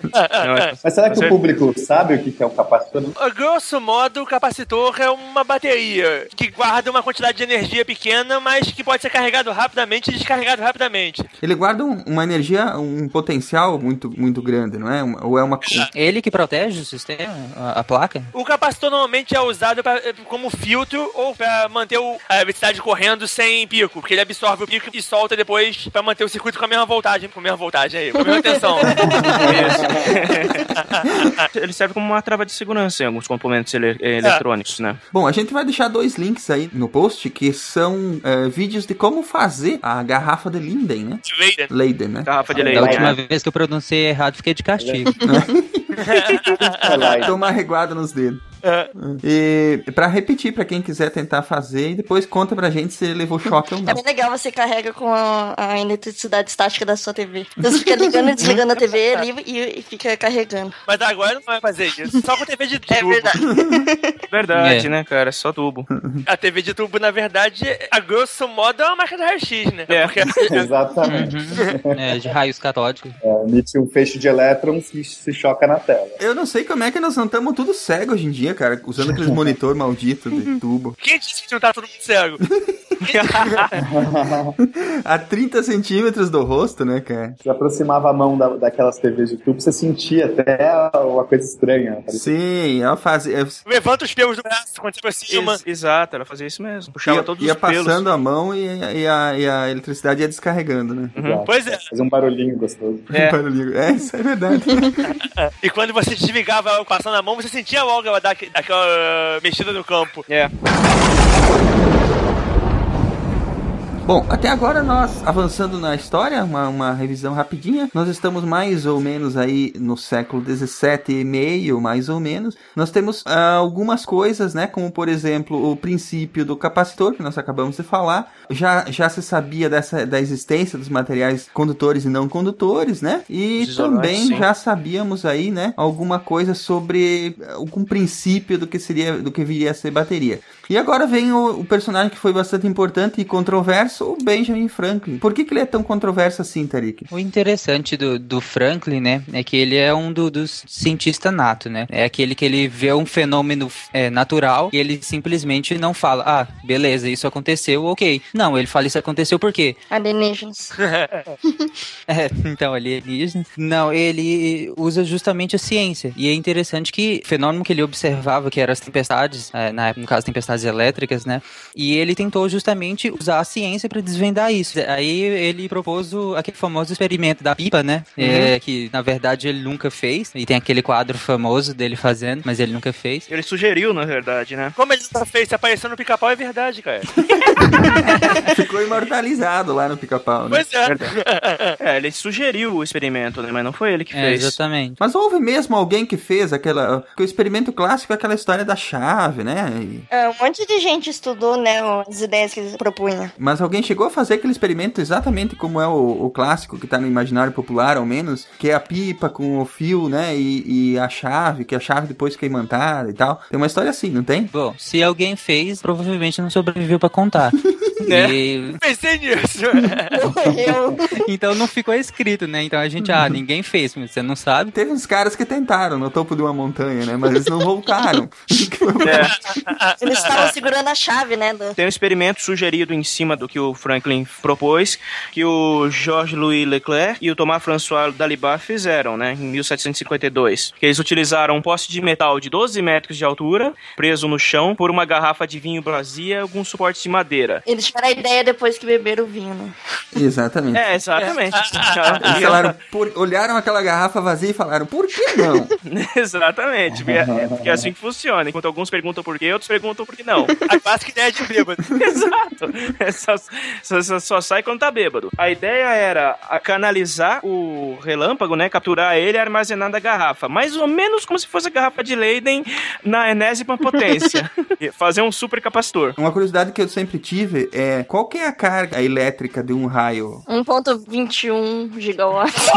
Mas será que o público sabe o que é um capacitor? A grosso modo, o capacitor é uma bateria que guarda uma quantidade de energia pequena, mas que pode ser carregado rapidamente e descarregado rapidamente. Ele guarda um- uma energia, um potencial muito, muito grande, não é? Uma- Ou é uma. Ele que protege o sistema, a, a placa? O capacitor normalmente é usado pra- como filtro ou pra manter o- a eletricidade correndo sem pico, porque ele absorve o pico e solta depois pra manter o circuito com a mesma voltagem, com a mesma voltagem aí, com a mesma tensão. Ele serve como uma trava de segurança em alguns componentes ele- eletrônicos, né? Bom, a gente vai deixar dois links aí no post que são eh, vídeos de como fazer a garrafa de Linden, né? Leiden. Leiden, né? Garrafa de Da leite. última né? vez que eu pronunciei errado, fiquei de castigo. Tomar reguada nos dedos. É. E pra repetir, pra quem quiser tentar fazer, e depois conta pra gente se ele levou choque ou É não. bem legal, você carrega com a, a eletricidade estática da sua TV. Então você fica ligando e desligando a TV ali e, e fica carregando. Mas agora não vai fazer isso. Só com TV de tubo. É verdade. Verdade, É. né, cara? Só tubo. A TV de tubo, na verdade, a grosso modo é uma marca da RX, né? É. Porque Exatamente. É, de raios catódicos. É, emite um feixe de elétrons que se choca na tela. Eu não sei como é que nós não estamos tudo cego hoje em dia, cara, usando aqueles monitor maldito de tubo. quem disse que não tá todo mundo cego? A 30 centímetros do rosto, né, cara? Você aproximava a mão da, daquelas TVs de tubo, você sentia até uma coisa estranha. Parecia Sim, ela fazia. Levanta os pelos do braço quando você aproxima. Ex- exato, ela fazia isso mesmo. Puxava Ia, todos ia os pelos. passando a mão e, e a, e a eletricidade ia descarregando, né? Exato. Pois é. Fazia um barulhinho gostoso. É. Barulhinho. É, isso é verdade. E quando você desligava passando a mão, você sentia logo ela dar aque- aquela mexida no campo. É. Bom, até agora nós, avançando na história, uma, uma revisão rapidinha, nós estamos mais ou menos aí no século 17 e meio, mais ou menos. Nós temos ah, algumas coisas, né, como por exemplo o princípio do capacitor, que nós acabamos de falar. Já, já se sabia dessa, da existência dos materiais condutores e não condutores, né? E Os isolantes, também sim. já sabíamos aí, né, alguma coisa sobre eh, algum princípio do que seria, do que viria a ser bateria. E agora vem o, o personagem que foi bastante importante e controverso, o Benjamin Franklin. Por que, que ele é tão controverso assim, Tarik? O interessante do, do Franklin, né, é que ele é um do- dos cientistas nato, né? É aquele que ele vê um fenômeno é, natural e ele simplesmente não fala, ah, beleza, isso aconteceu, ok. Não, ele fala isso aconteceu por quê? Alienígenas. É, então, alienígena. Não, ele usa justamente a ciência. E é interessante que o fenômeno que ele observava, que eram as tempestades, é, na época, no caso, tempestades elétricas, né? E ele tentou justamente usar a ciência para desvendar isso. Aí ele propôs o- aquele famoso experimento da pipa, né? É, que na verdade ele nunca fez. E tem aquele quadro famoso dele fazendo, mas ele nunca fez. Ele sugeriu, na verdade, né? Como ele nunca fez se aparecendo no pica-pau, é verdade, cara. Ficou imortalizado lá no pica-pau, né? Pois é. É, ele sugeriu o experimento, né? Mas não foi ele que É, fez. exatamente. Mas houve mesmo alguém que fez aquela. Que o experimento clássico é aquela história da chave, né? E- É, um monte de gente estudou, né, as ideias que eles propunham. Mas alguém chegou a fazer aquele experimento exatamente como é o, o clássico que tá no imaginário popular, ao menos, que é a pipa com o fio, né? E, e a chave, que a chave depois fica imantada e tal. Tem uma história assim, não tem? Bom, se alguém fez, provavelmente não sobreviveu pra contar. Né? E- Pensei nisso. Então não ficou escrito, né? Então a gente, ah, ninguém fez, mas você não sabe. Teve uns caras que tentaram no topo de uma montanha, né? Mas eles não voltaram. Eles estavam segurando a chave, né? do- Tem um experimento sugerido em cima do que o Franklin propôs, que o Georges-Louis Leclerc e o Thomas François Dalibard fizeram, né, em 1752. Que eles utilizaram um poste de metal de 12 metros de altura, preso no chão, por uma garrafa de vinho Brasia e alguns suportes de madeira. Eles tiveram a ideia depois que beberam o vinho, né? Exatamente. É, exatamente. Eles falaram, por- olharam aquela garrafa vazia e falaram, por que não? Exatamente, porque é, porque é assim que funciona. Enquanto alguns perguntam por quê, outros perguntam por que não. A clássica ideia de bêbado. Exato. É só, só- só- só sai quando tá bêbado. A ideia era canalizar o relâmpago, né? Capturar ele e armazenar na garrafa. Mais ou menos como se fosse a garrafa de Leiden na enésima potência. Fazer um super capacitor. Uma curiosidade que eu sempre tive é qual que é a carga elétrica de um raio? 1.21 gigawatts.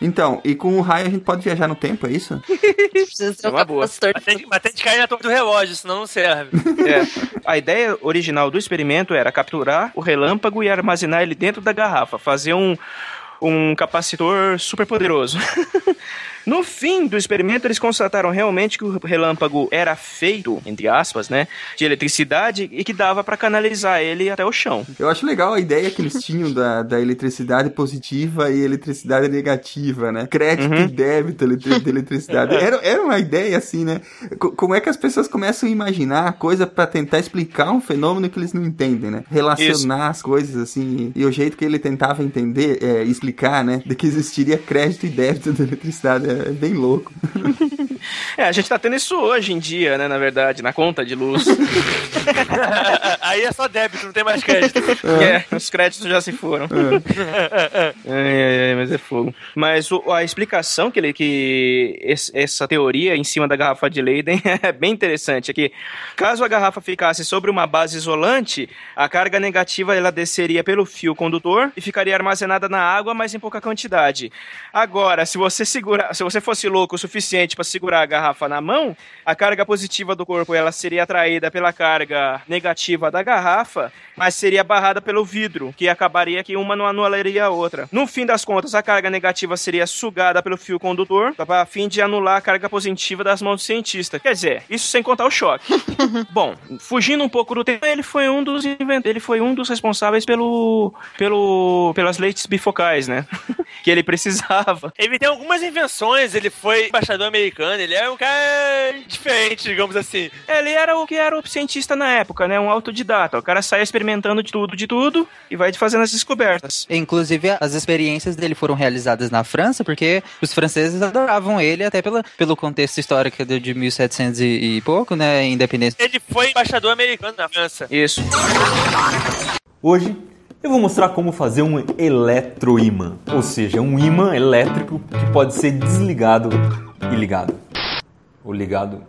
Então, e com o raio a gente pode viajar no tempo, é isso? Precisa ter É um uma boa. capacitor. Mas tem, mas tem que cair na torre do relógio, senão não serve. É. A ideia original do experimento era capturar o relâmpago e armazenar ele dentro da garrafa. Fazer um, um capacitor super poderoso. No fim do experimento, eles constataram realmente que o relâmpago era feito, entre aspas, né, de eletricidade e que dava para canalizar ele até o chão. Eu acho legal a ideia que eles tinham da, da eletricidade positiva e eletricidade negativa, né? Crédito e débito de eletricidade. Era, era uma ideia assim, né? Co- como é que as pessoas começam a imaginar coisa pra tentar explicar um fenômeno que eles não entendem, né? Relacionar as coisas assim. E o jeito que ele tentava entender, é, explicar, né? De que existiria crédito e débito de eletricidade. É bem louco. É, a gente tá tendo isso hoje em dia, né, na verdade, na conta de luz. Aí é só débito, não tem mais crédito. É, os créditos já se foram. Ai, ai, ai, mas é fogo. Mas o- a explicação que, ele, que esse- essa teoria em cima da garrafa de Leyden é bem interessante. É que caso a garrafa ficasse sobre uma base isolante, a carga negativa ela desceria pelo fio condutor e ficaria armazenada na água, mas em pouca quantidade. Agora, se você segurar, se você fosse louco o suficiente para segurar a garrafa na mão, a carga positiva do corpo ela seria atraída pela carga negativa da garrafa, mas seria barrada pelo vidro, que acabaria que uma não anularia a outra. No fim das contas, a carga negativa seria sugada pelo fio condutor, a fim de anular a carga positiva das mãos do cientista. Quer dizer, isso sem contar o choque. Bom, fugindo um pouco do tema, ele foi um dos invent... ele foi um dos responsáveis pelo pelo pelas leites bifocais, né? que ele precisava. Ele tem algumas invenções, ele foi embaixador americano, ele é um cara diferente, digamos assim. Ele era o que era o cientista na época, né? Um autodidata. O cara sai experimentando de tudo, de tudo e vai fazendo as descobertas. Inclusive, as experiências dele foram realizadas na França, porque os franceses adoravam ele, até pela, pelo contexto histórico de, de 1700 e, e pouco, né? Independência. Ele foi embaixador americano na França. Isso. Hoje eu vou mostrar como fazer um eletroímã, ou seja, um ímã elétrico que pode ser desligado e ligado, ou ligado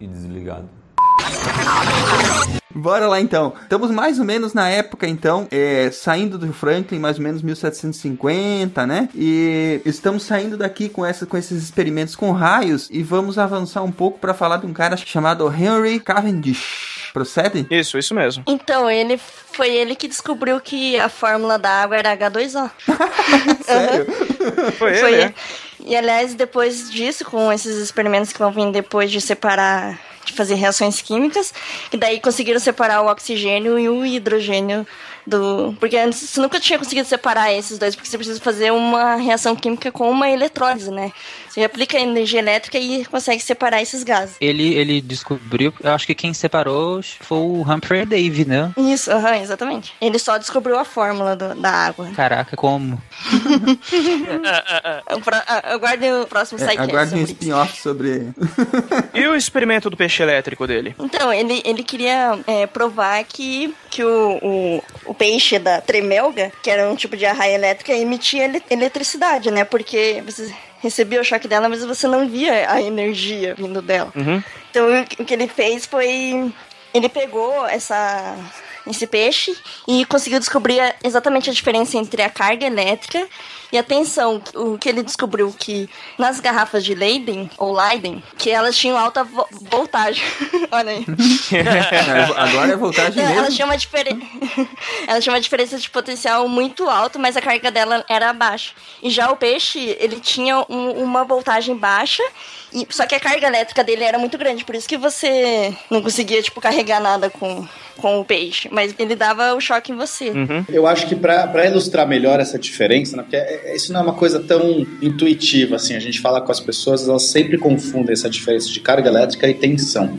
e desligado. Bora lá então. Estamos mais ou menos na época então, é, saindo do Franklin, mais ou menos 1750, né? E estamos saindo daqui com, essa, com esses experimentos com raios e vamos avançar um pouco para falar de um cara chamado Henry Cavendish. Procede? Isso, isso mesmo. Então, ele foi ele que descobriu que a fórmula da água era H2O. Sério? Foi, Foi ele, ele. né? E aliás, depois disso, com esses experimentos que vão vir depois de separar, de fazer reações químicas, e daí conseguiram separar o oxigênio e o hidrogênio do. Porque antes você nunca tinha conseguido separar esses dois, porque você precisa fazer uma reação química com uma eletrólise, né? Você aplica energia elétrica e consegue separar esses gases. Ele, ele descobriu, eu acho que quem separou foi o Humphrey Davy, né? Isso, aham, exatamente. Ele só descobriu a fórmula do- da água. Caraca, como? Eu pro- ah, Aguarde o próximo É, sidecast aguarde um spin-off sobre. E o experimento do peixe elétrico dele? Então, ele, ele queria é, provar que, que o, o, o peixe da tremelga, que era um tipo de arraia elétrica, emitia ele- eletricidade, né? Porque recebia o choque dela, mas você não via a energia vindo dela. Uhum. Então, o que- ele fez foi... Ele pegou essa, esse peixe e conseguiu descobrir exatamente a diferença entre a carga elétrica e a tensão. O que ele descobriu que nas garrafas de Leiden, ou Leiden, que elas tinham alta vo- voltagem. Olha aí. Agora é voltagem Não, ela mesmo. tinha uma diferença. ela tinha uma diferença de potencial muito alta, mas a carga dela era baixa. E já o peixe, ele tinha um- uma voltagem baixa, e, só que a carga elétrica dele era muito grande, por isso que você não conseguia, tipo, carregar nada com, com o peixe. Mas ele dava o choque em você. Uhum. Eu acho que para ilustrar melhor essa diferença, né, porque é- isso não é uma coisa tão intuitiva assim, a gente fala com as pessoas, elas sempre confundem essa diferença de carga elétrica e tensão.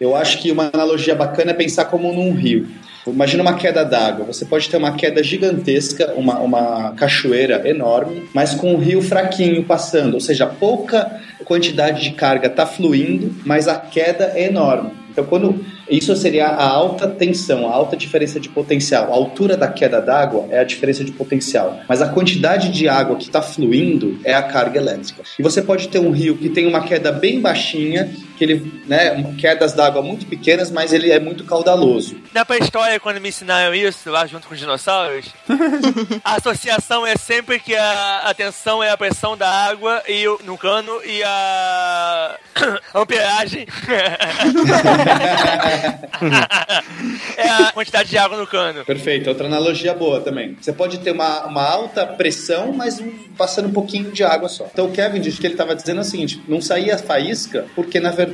Eu acho que uma analogia bacana é pensar como num rio. Imagina uma queda d'água. Você pode ter uma queda gigantesca, uma, uma cachoeira enorme, mas com um rio fraquinho passando, ou seja, pouca quantidade de carga está fluindo, mas a queda é enorme. Então, quando isso seria a alta tensão, a alta diferença de potencial. A altura da queda d'água é a diferença de potencial, mas a quantidade de água que está fluindo é a carga elétrica. E você pode ter um rio que tem uma queda bem baixinha, que ele, né, quedas d'água muito pequenas, mas ele é muito caudaloso. Na pré-história, quando me ensinaram isso, lá junto com os dinossauros, a associação é sempre que a, a tensão é a pressão da água e o- no cano e a amperagem é a quantidade de água no cano. Perfeito, outra analogia boa também. Você pode ter uma, uma alta pressão, mas um- passando um pouquinho de água só. Então o Kevin disse que ele estava dizendo o seguinte: não saía faísca porque na verdade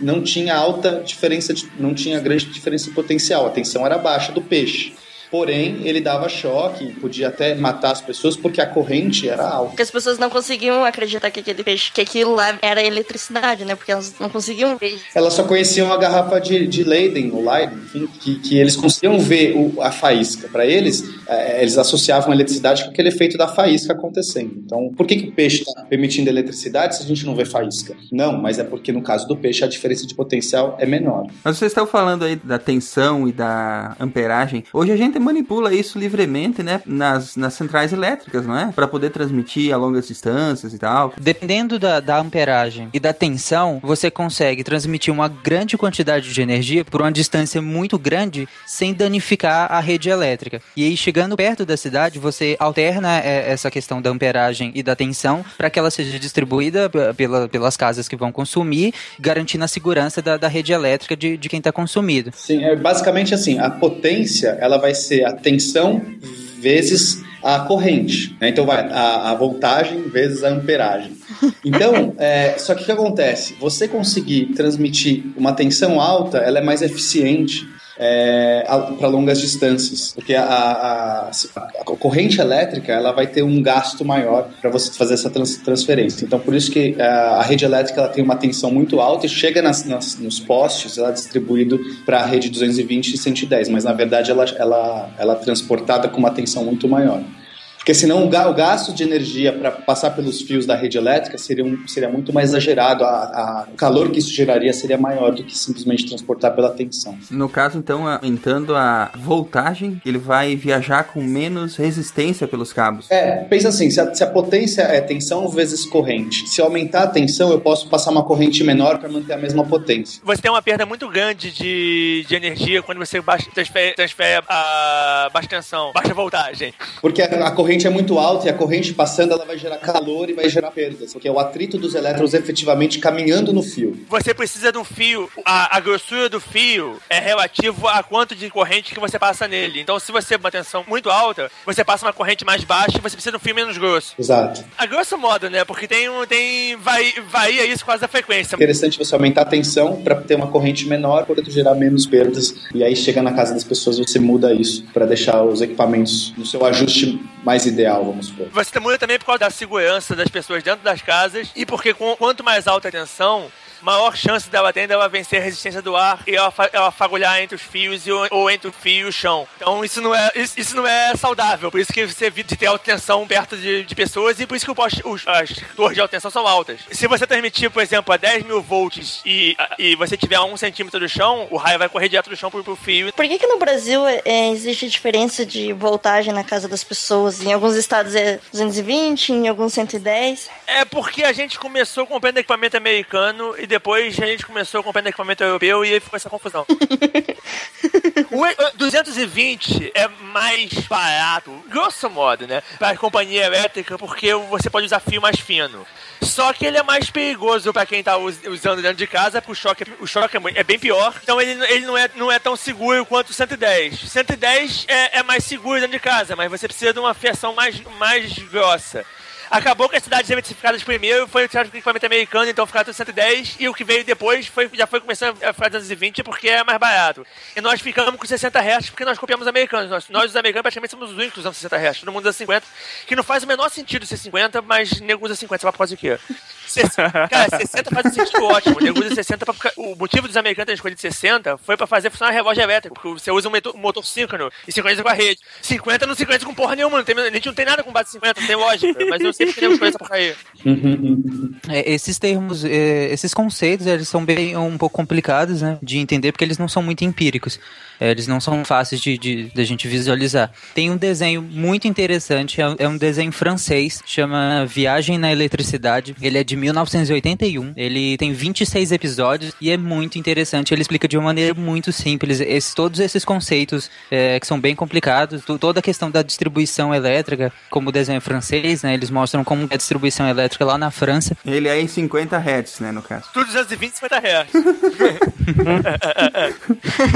não tinha alta diferença, de, não tinha grande diferença de potencial. A tensão era baixa do peixe. Porém, ele dava choque, podia até matar as pessoas porque a corrente era alta. Porque as pessoas não conseguiam acreditar que aquele peixe, que aquilo lá era eletricidade, né? Porque elas não conseguiam ver. Elas só conheciam a garrafa de, de Leiden, ou Leiden, enfim, que, que eles conseguiam ver o- a faísca. Para eles, eh, eles associavam a eletricidade com aquele efeito da faísca acontecendo. Então, por que, que o peixe está emitindo eletricidade se a gente não vê faísca? Não, mas é porque no caso do peixe a diferença de potencial é menor. Mas vocês estão falando aí da tensão e da amperagem. Hoje a gente manipula isso livremente, né? Nas, nas centrais elétricas, não é? Pra poder transmitir a longas distâncias e tal. Dependendo da, da amperagem e da tensão, você consegue transmitir uma grande quantidade de energia por uma distância muito grande sem danificar a rede elétrica. E aí, chegando perto da cidade, você alterna é, essa questão da amperagem e da tensão para que ela seja distribuída pela, pelas casas que vão consumir, garantindo a segurança da, da rede elétrica de, de quem está consumido. Sim, é basicamente assim, a potência ela vai ser a tensão vezes a corrente. né? Então vai a, a voltagem vezes a amperagem. Então, é, só que o que acontece? Você conseguir transmitir uma tensão alta, ela é mais eficiente para longas distâncias, porque a, a- a corrente elétrica ela vai ter um gasto maior para você fazer essa trans- transferência. Então, por isso que a, a rede elétrica ela tem uma tensão muito alta e chega nas, nas- nos postes, ela é distribuído para a rede 220 e 110, mas na verdade ela, ela, ela é transportada com uma tensão muito maior. Porque senão o ga- o gasto de energia para passar pelos fios da rede elétrica seria, um- seria muito mais exagerado, a- a- o calor que isso geraria seria maior do que simplesmente transportar pela tensão. No caso, então, aumentando a voltagem, ele vai viajar com menos resistência pelos cabos. É, pensa assim, se a, se a potência é tensão vezes corrente, se eu aumentar a tensão, eu posso passar uma corrente menor para manter a mesma potência. Você tem uma perda muito grande de, de energia quando você baixa, transfere, transfere a baixa tensão, baixa voltagem. Porque a, a corrente corrente é muito alta e a corrente passando ela vai gerar calor e vai gerar perdas, porque é o atrito dos elétrons efetivamente caminhando no fio. Você precisa de um fio, a, a grossura do fio é relativo a quanto de corrente que você passa nele. Então, se você tem uma tensão muito alta, você passa uma corrente mais baixa e você precisa de um fio menos grosso. Exato. A grosso modo, né? Porque tem um. Tem, vai, varia isso causa da frequência. Interessante você aumentar a tensão para ter uma corrente menor, portanto gerar menos perdas. E aí chega na casa das pessoas você muda isso para deixar os equipamentos no seu ajuste mais ideal, vamos supor. Você muda também por causa da segurança das pessoas dentro das casas e porque com- quanto mais alta a tensão, maior chance dela tem dela vencer a resistência do ar e ela, ela fagulhar entre os fios e ou entre o fio e o chão. Então isso não é, isso, isso não é saudável. Por isso que você evita de ter alta tensão perto de, de pessoas e por isso que poste- os, as torres de alta tensão são altas. Se você transmitir, por exemplo, a 10 mil volts e, e você tiver a um centímetro do chão, o raio vai correr direto do chão pro, pro fio. Por que, que no Brasil é, existe diferença de voltagem na casa das pessoas? Em alguns estados é 220, em alguns 110. É porque a gente começou comprando equipamento americano e depois a gente começou comprando equipamento europeu e aí ficou essa confusão. o e- o 220 é mais barato, grosso modo, né? Para companhia elétrica, porque você pode usar fio mais fino. Só que ele é mais perigoso para quem tá us- usando dentro de casa, porque o choque, é- o choque é é bem pior. Então ele, ele não, é, não é tão seguro quanto o 110. 110 é, é mais seguro dentro de casa, mas você precisa de uma fiação mais, mais grossa. Acabou que as cidades eletrificadas primeiro foi utilizado com equipamento americano, então ficaram tudo 110, e o que veio depois foi, já foi começando a ficar 220 porque é mais barato. E nós ficamos com 60 Hz porque nós copiamos os americanos. Nós, nós os americanos praticamente somos os únicos usando 60 Hz. Todo mundo usa 50, que não faz o menor sentido ser 50, mas nego usa 50, sei lá por causa do quê? 60, cara, 60 faz um sentido ótimo. Nego usa 60 pra, O motivo dos americanos terem escolhido 60 foi pra fazer funcionar relógio elétrico, porque você usa um motor, motor síncrono e sincroniza com a rede. 50 não sincroniza com porra nenhuma, tem, a gente não tem nada com base 50, não tem lógica, mas eu sempre queria escolher essa porcaria. É, esses termos, é, esses conceitos, eles são bem um pouco complicados, né, de entender porque eles não são muito empíricos. É, eles não são fáceis de, de, de a gente visualizar. Tem um desenho muito interessante, é, é um desenho francês, chama Viagem na Eletricidade. Ele é de 1981, ele tem 26 episódios e é muito interessante. Ele explica de uma maneira muito simples esse- todos esses conceitos é, que são bem complicados, to- toda a questão da distribuição elétrica, como o desenho francês, né, eles mostram como é a distribuição elétrica lá na França. Ele é em 50 Hz, né, no caso. Tudo 220, 50 reais.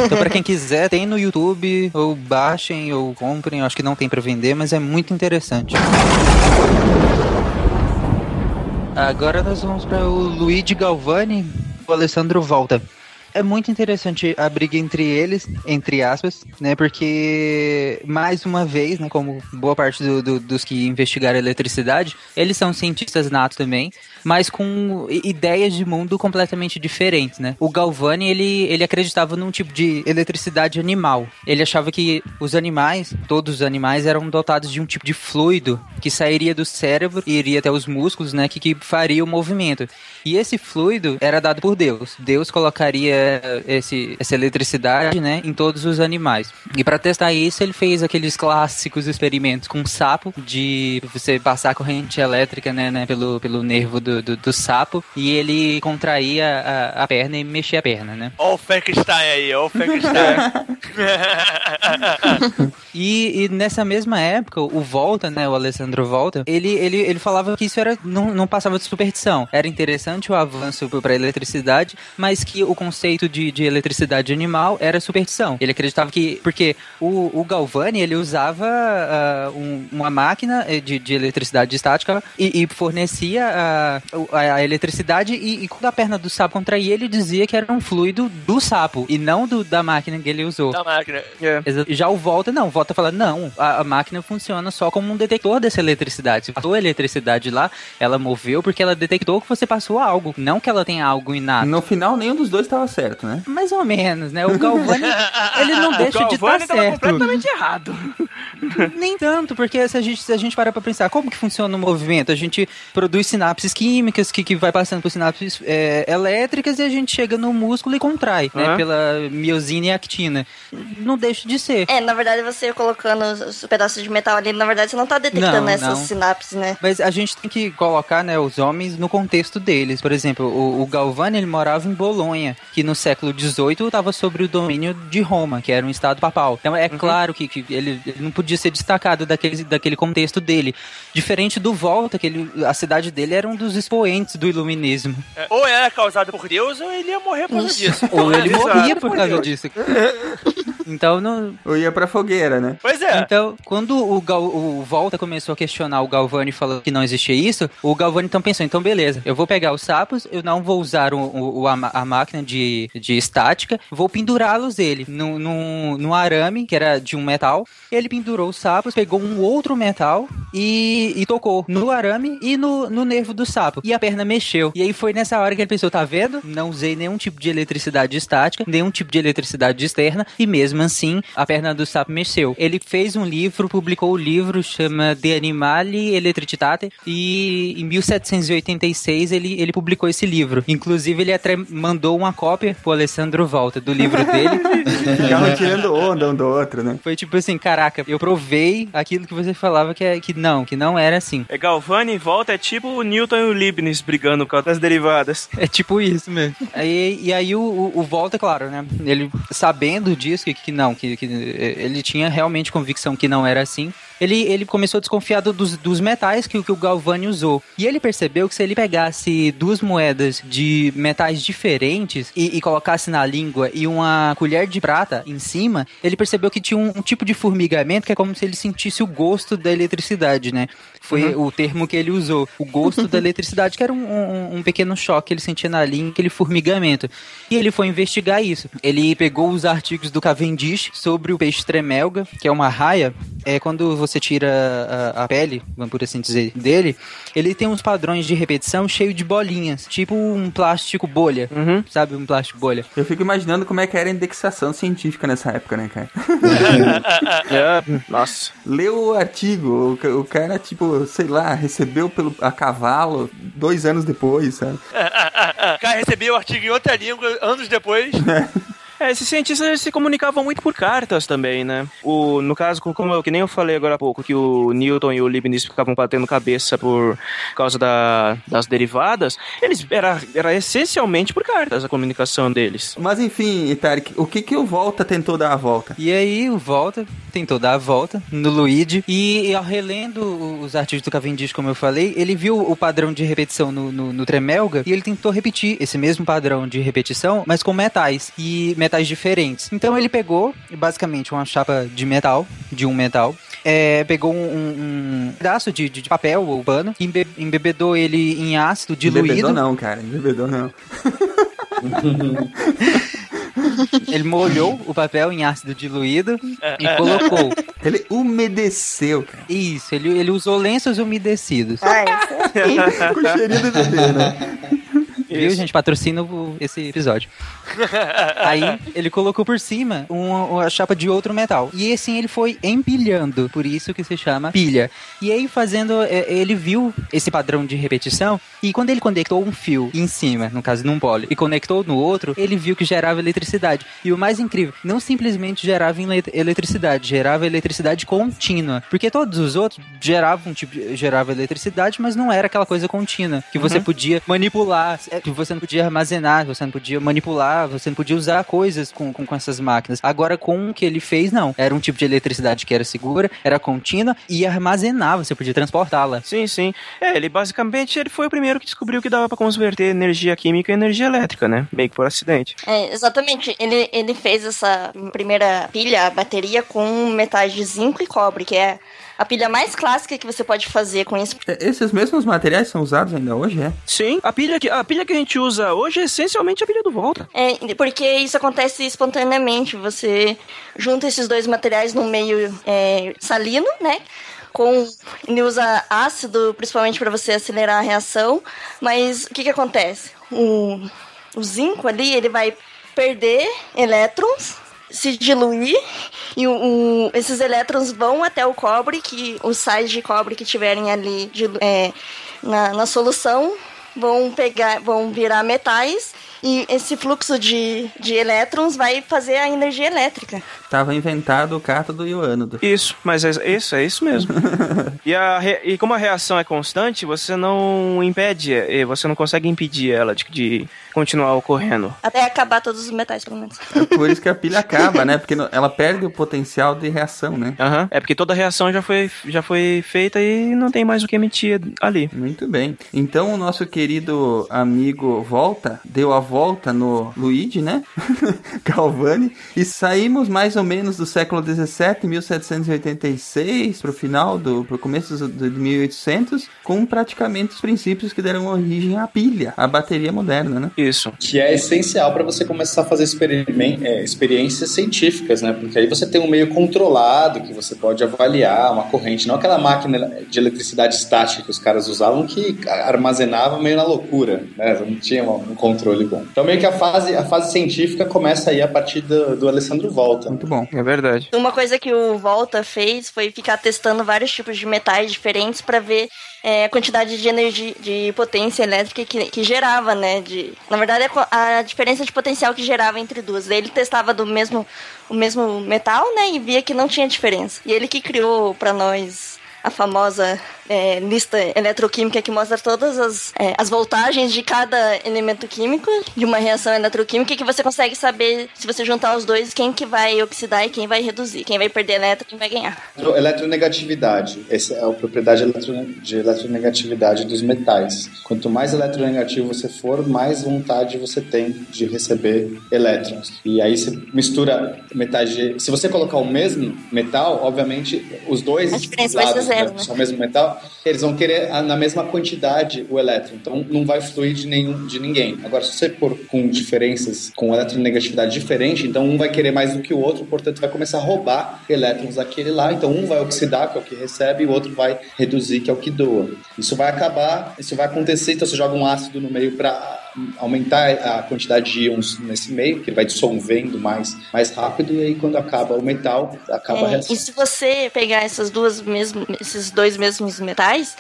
Então, pra quem quiser, tem no YouTube, ou baixem, ou comprem. Eu acho que não tem pra vender, mas é muito interessante. Agora nós vamos para o Luigi Galvani o Alessandro Volta. É muito interessante a briga entre eles, entre aspas, né? Porque, mais uma vez, né? Como boa parte do- do- dos que investigaram a eletricidade, eles são cientistas natos também, mas com ideias de mundo completamente diferentes, né? O Galvani, ele, ele acreditava num tipo de eletricidade animal. Ele achava que os animais, todos os animais, eram dotados de um tipo de fluido que sairia do cérebro e iria até os músculos, né? Que, que faria o movimento. E esse fluido era dado por Deus. Deus colocaria esse, essa eletricidade, né, em todos os animais. E para testar isso, ele fez aqueles clássicos experimentos com sapo, de você passar corrente elétrica, né, né, pelo, pelo nervo do, do, do sapo, e ele contraía a, a perna e mexia a perna, né. Ó o Frankenstein aí, ó o Frankenstein. E, e nessa mesma época, o Volta, né, o Alessandro Volta, ele, ele, ele falava que isso era não, não passava de superstição. Era interessante o avanço para a eletricidade, mas que o conceito de, de eletricidade animal era superstição. Ele acreditava que porque o, o Galvani ele usava ah, um- uma máquina eh, de, de eletricidade estática e, e fornecia a, a, a eletricidade e, e quando a perna do sapo contraía, ele dizia que era um fluido do sapo e não do, da máquina que ele usou. da máquina. Exa- Já o Volta, não. O Volta fala, não, a, a máquina funciona só como um detector dessa eletricidade. Se passou a eletricidade lá, ela moveu porque ela detectou que você passou algo, não que ela tenha algo inato. No final, nenhum dos dois estava certo, né? Mais ou menos, né? O Galvani, ele não deixa de estar tava certo. completamente errado. Nem tanto, porque se a gente, se a gente parar pra pensar, como que funciona o movimento? A gente produz sinapses químicas que, que vai passando por sinapses é, elétricas e a gente chega no músculo e contrai, né? Aham. Pela miosina e actina. Não deixa de ser. É, na verdade, você colocando os, os pedaços de metal ali, na verdade, você não tá detectando Não, essas não. sinapses, né? Mas a gente tem que colocar, né, os homens no contexto deles. Por exemplo, o, o Galvani, ele morava em Bolonha, que no século XVIII estava sobre o domínio de Roma, que era um estado papal. Então é claro que, que ele, ele não podia ser destacado daquele, daquele contexto dele. Diferente do Volta, que ele, a cidade dele era um dos expoentes do iluminismo. É, ou era causado por Deus, ou ele ia morrer por causa disso. Ou ele morria por causa disso. Então não. Ou ia pra fogueira, né? Pois é. Então, quando o, Gal, o Volta começou a questionar o Galvani falando que não existia isso, o Galvani então pensou, então beleza, eu vou pegar os sapos, eu não vou usar o, o- a, a máquina de, de estática, vou pendurá-los ele no, no, no arame, que era de um metal. Ele pendurou os sapos, pegou um outro metal e, e tocou no arame e no, no nervo do sapo. E a perna mexeu. E aí foi nessa hora que ele pensou, tá vendo? Não usei nenhum tipo de eletricidade estática, nenhum tipo de eletricidade externa, e mesmo assim a perna do sapo mexeu. Ele fez um livro, publicou o livro, chama De Animali Electricitate, e em 1786 ele, ele publicou esse livro. Inclusive, ele até mandou uma cópia pro Alessandro Volta do livro dele. Ficavam tirando onda um do outro, né? Foi tipo assim, caraca, eu provei aquilo que você falava que, é, que não, que não era assim. É Galvani volta é tipo o Newton e o Leibniz brigando por causa das derivadas. É tipo isso mesmo. Aí, e aí o, o, o Volta, claro, né? Ele sabendo disso, que, que não, que, que ele tinha realmente convicção que não era assim. Ele, ele começou a desconfiar do- dos, dos metais que, o- que o Galvani usou. E ele percebeu que se ele pegasse duas moedas de metais diferentes e, e colocasse na língua e uma colher de prata em cima, ele percebeu que tinha um, um tipo de formigamento que é como se ele sentisse o gosto da eletricidade, né? Foi o termo que ele usou. O gosto da eletricidade, que era um, um- um pequeno choque que ele sentia na língua, aquele formigamento. E ele foi investigar isso. Ele pegou os artigos do Cavendish sobre o peixe tremelga, que é uma raia. É quando você tira a, a pele, vamos por assim dizer, dele, ele tem uns padrões de repetição cheio de bolinhas, tipo um plástico bolha. Sabe, um plástico bolha. Eu fico imaginando como é que era a indexação científica nessa época, né, cara? É, nossa. Leu o artigo, o, o cara, tipo, sei lá, recebeu pelo, a cavalo dois anos depois, sabe? Cara, recebi o artigo em outra língua anos depois. É, esses cientistas se comunicavam muito por cartas também, né? O, no caso, como eu, que nem eu falei agora há pouco, que o Newton e o Leibniz ficavam batendo cabeça por causa da- das derivadas, eles era, era essencialmente por cartas a comunicação deles. Mas enfim, Tarek, o que que o Volta tentou dar a volta? E aí o Volta tentou dar a volta no Luigi e, e ao relendo os artigos do Cavendish, como eu falei, ele viu o padrão de repetição no, no, no Tremelga e ele tentou repetir esse mesmo padrão de repetição, mas com metais e metais diferentes. Então ele pegou basicamente uma chapa de metal, de um metal, é, pegou um, um- pedaço de, de papel ou pano, embe, embebedou ele em ácido diluído. Bebedor não, cara. Bebedor não. Ele molhou o papel em ácido diluído e colocou. Ele umedeceu, cara. Isso, ele, ele usou lenços umedecidos. Ah, isso é Com cheirinho do bebê, né? Viu, gente? Patrocina o- esse episódio. Aí ele colocou por cima uma, uma chapa de outro metal. E assim ele foi empilhando, por isso que se chama pilha. E aí fazendo, é, ele viu esse padrão de repetição e quando ele conectou um fio em cima, no caso num pole, e conectou no outro, ele viu que gerava eletricidade. E o mais incrível, não simplesmente gerava ele- eletricidade, gerava eletricidade contínua. Porque todos os outros geravam tipo, gerava eletricidade, mas não era aquela coisa contínua que você podia manipular, é, que você não podia armazenar, você não podia manipular, você não podia usar coisas com, com, com essas máquinas. Agora, com o que ele fez, não. Era um tipo de eletricidade que era segura, era contínua e armazenava, você podia transportá-la. Sim, sim. É, ele basicamente ele foi o primeiro que descobriu que dava pra converter energia química em energia elétrica, né? Meio que por acidente. É, exatamente. Ele, ele fez essa primeira pilha, a bateria, com metais de zinco e cobre, que é a pilha mais clássica que você pode fazer com isso. É, Esses mesmos materiais são usados ainda hoje, é? Sim, a pilha que, a pilha que a gente usa hoje é essencialmente a pilha do Volta. É, porque isso acontece espontaneamente. Você junta esses dois materiais num meio é, salino, né? Com, ele usa ácido principalmente para você acelerar a reação. Mas o que, que acontece? O, o zinco ali ele vai perder elétrons, se diluir e o- esses elétrons vão até o cobre, que os sais de cobre que tiverem ali dilu- é, na, na solução vão pegar, vão virar metais e esse fluxo de, de elétrons vai fazer a energia elétrica. Tava inventado o cátodo e o ânodo. Isso, mas é isso, é isso mesmo. e, a e como a reação é constante, você não impede, e você não consegue impedir ela de, de, continuar ocorrendo. Até acabar todos os metais, pelo menos. É por isso que a pilha acaba, né? Porque ela perde o potencial de reação, né? Aham. É porque toda a reação já foi, já foi feita e não tem mais o que emitir ali. Muito bem. Então o nosso querido amigo Volta deu a volta no Luigi, né? Galvani. E saímos mais ou menos do século XVII, 1786, pro final do pro começo do- de 1800, com praticamente os princípios que deram origem à pilha, à bateria moderna, né? Isso. Que é essencial para você começar a fazer é, experiências científicas, né? Porque aí você tem um meio controlado que você pode avaliar uma corrente, não aquela máquina de eletricidade estática que os caras usavam que armazenava meio na loucura, né? Não tinha um controle bom. Então meio que a fase, a fase científica começa aí a partir do, do Alessandro Volta. Muito bom. É verdade. Uma coisa que o Volta fez foi ficar testando vários tipos de metais diferentes para ver é, a quantidade de energia, de potência elétrica que, que gerava, né? De, na verdade, a co- a diferença de potencial que gerava entre duas. Daí Ele testava do mesmo, o mesmo metal, né? E via que não tinha diferença. E ele que criou para nós a famosa é, lista eletroquímica que mostra todas as, é, as voltagens de cada elemento químico de uma reação eletroquímica que você consegue saber, se você juntar os dois, quem que vai oxidar e quem vai reduzir. Quem vai perder elétron e quem vai ganhar. Eletronegatividade. Essa é a propriedade de eletronegatividade dos metais. Quanto mais eletronegativo você for, mais vontade você tem de receber elétrons. E aí você mistura metais de. Se você colocar o mesmo metal, obviamente os dois A diferença vai ser lados zero, né, né? são o mesmo metal, eles vão querer na mesma quantidade o elétron. Então não vai fluir de nenhum de ninguém. Agora, se você pôr com diferenças, com eletronegatividade diferente, então um vai querer mais do que o outro, portanto vai começar a roubar elétrons daquele lá. Então um vai oxidar, que é o que recebe, e o outro vai reduzir, que é o que doa. Isso vai acabar, isso vai acontecer, então você joga um ácido no meio para aumentar a quantidade de íons nesse meio, que ele vai dissolvendo mais, mais rápido, e aí quando acaba o metal, acaba a É, reação. e se você pegar essas duas mesmo, esses dois mesmos metais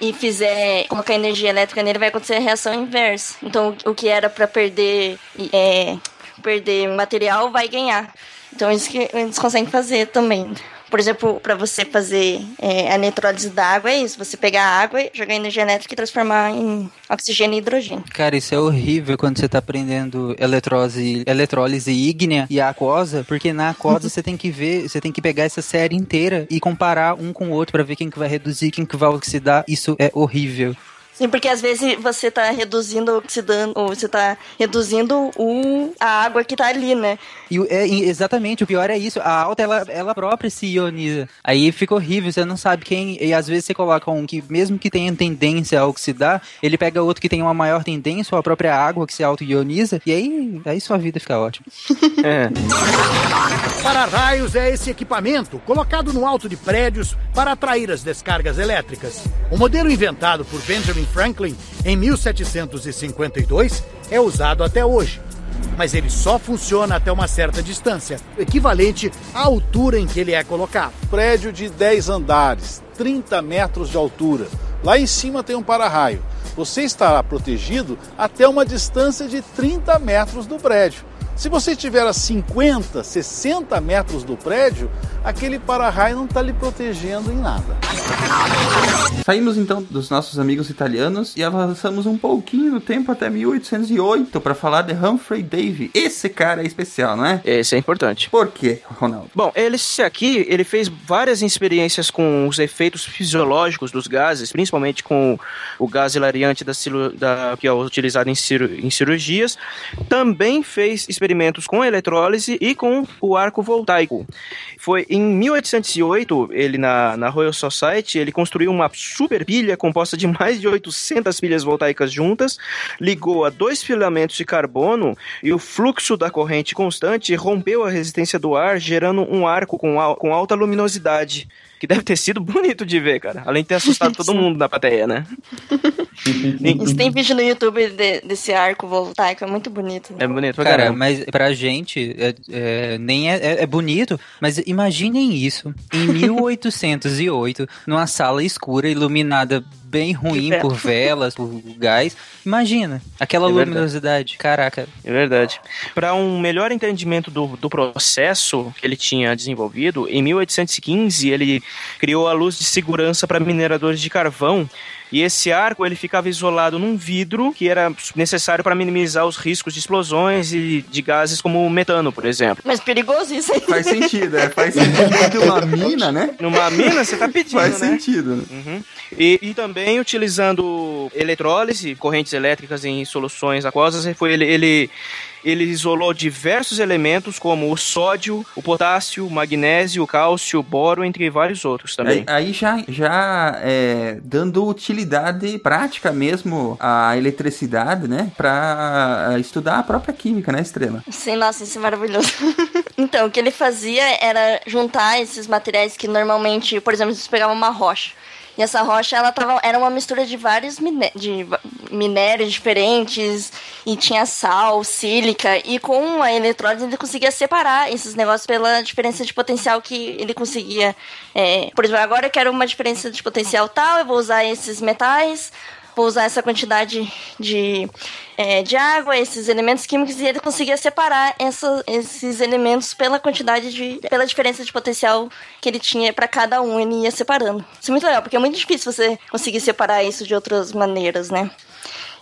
e fizer colocar energia elétrica nele, vai acontecer a reação inversa. Então, o que era para perder é, perder material vai ganhar. Então, isso que eles conseguem fazer também. Por exemplo, para você fazer é, a eletrólise da água, é isso. Você pegar a água, jogar energia elétrica e transformar em oxigênio e hidrogênio. Cara, isso é horrível quando você tá aprendendo eletrose, eletrólise ígnea e aquosa, porque na aquosa você tem que ver, você tem que pegar essa série inteira e comparar um com o outro pra ver quem que vai reduzir, quem que vai oxidar. Isso é horrível. Sim, porque às vezes você tá reduzindo, oxidando, ou você tá reduzindo o, a água que tá ali, né? E é, exatamente, o pior é isso. A alta, ela, ela própria se ioniza. Aí fica horrível, você não sabe quem. E às vezes você coloca um que, mesmo que tenha tendência a oxidar, ele pega outro que tem uma maior tendência, ou a própria água que se auto-ioniza, e aí, aí sua vida fica ótima. É. Para-raios é esse equipamento colocado no alto de prédios para atrair as descargas elétricas. O modelo inventado por Benjamin Franklin em 1752 é usado até hoje. Mas ele só funciona até uma certa distância, equivalente à altura em que ele é colocado. Prédio de 10 andares, 30 metros de altura. Lá em cima tem um para-raio. Você estará protegido até uma distância de 30 metros do prédio. Se você estiver a 50, 60 metros do prédio, aquele para-raio não está lhe protegendo em nada. Saímos então dos nossos amigos italianos e avançamos um pouquinho no tempo até 1808 para falar de Humphrey Davy. Esse cara é especial, não é? Esse é importante. Por quê, Ronaldo? Bom, ele esse aqui, ele fez várias experiências com os efeitos fisiológicos dos gases, principalmente com o gás hilariante da, da- que é utilizado em, ciru- em cirurgias. Também fez experimentos com eletrólise e com o arco voltaico. Foi em 1808, ele na, na Royal Society, ele construiu uma super pilha composta de mais de 800 pilhas voltaicas juntas, ligou a dois filamentos de carbono e o fluxo da corrente constante rompeu a resistência do ar, gerando um arco com, al- com alta luminosidade. Que deve ter sido bonito de ver, cara. Além de ter assustado todo mundo na plateia, né? Isso tem vídeo no YouTube de- desse arco voltaico, é muito bonito. É bonito Cara, caramba. mas pra gente, é, é, nem é, é- é bonito, mas imaginem isso, em 1808, numa sala escura, iluminada bem ruim por velas, por gás. Imagina, aquela É verdade. luminosidade. Caraca. É verdade. Para um melhor entendimento do, do processo que ele tinha desenvolvido, em 1815 ele criou a luz de segurança para mineradores de carvão E esse arco ele ficava isolado num vidro que era necessário para minimizar os riscos de explosões e de gases como o metano, por exemplo. Mas perigoso isso aí. Faz sentido, é. Faz sentido dentro de uma mina, né? Numa mina você tá pedindo, Faz né? sentido. né? Uhum. E, e também utilizando eletrólise, correntes elétricas em soluções aquosas, ele foi ele, ele ele isolou diversos elementos como o sódio, o potássio, o magnésio, o cálcio, o boro, entre vários outros também. Aí, aí já, já é, dando utilidade prática mesmo à eletricidade, né? Pra estudar a própria química, né, Estrela? Sim, nossa, isso é maravilhoso. então, o que ele fazia era juntar esses materiais que normalmente, por exemplo, você pegava uma rocha. E essa rocha, ela tava, era uma mistura de vários miné de minérios diferentes, e tinha sal, sílica, e com a eletrólise ele conseguia separar esses negócios pela diferença de potencial que ele conseguia. é, por exemplo, agora eu quero uma diferença de potencial tal, eu vou usar esses metais, vou usar essa quantidade de, é, de água, esses elementos químicos, e ele conseguia separar essa- esses elementos pela quantidade de. pela diferença de potencial que ele tinha para cada um, ele ia separando. Isso é muito legal, porque é muito difícil você conseguir separar isso de outras maneiras, né?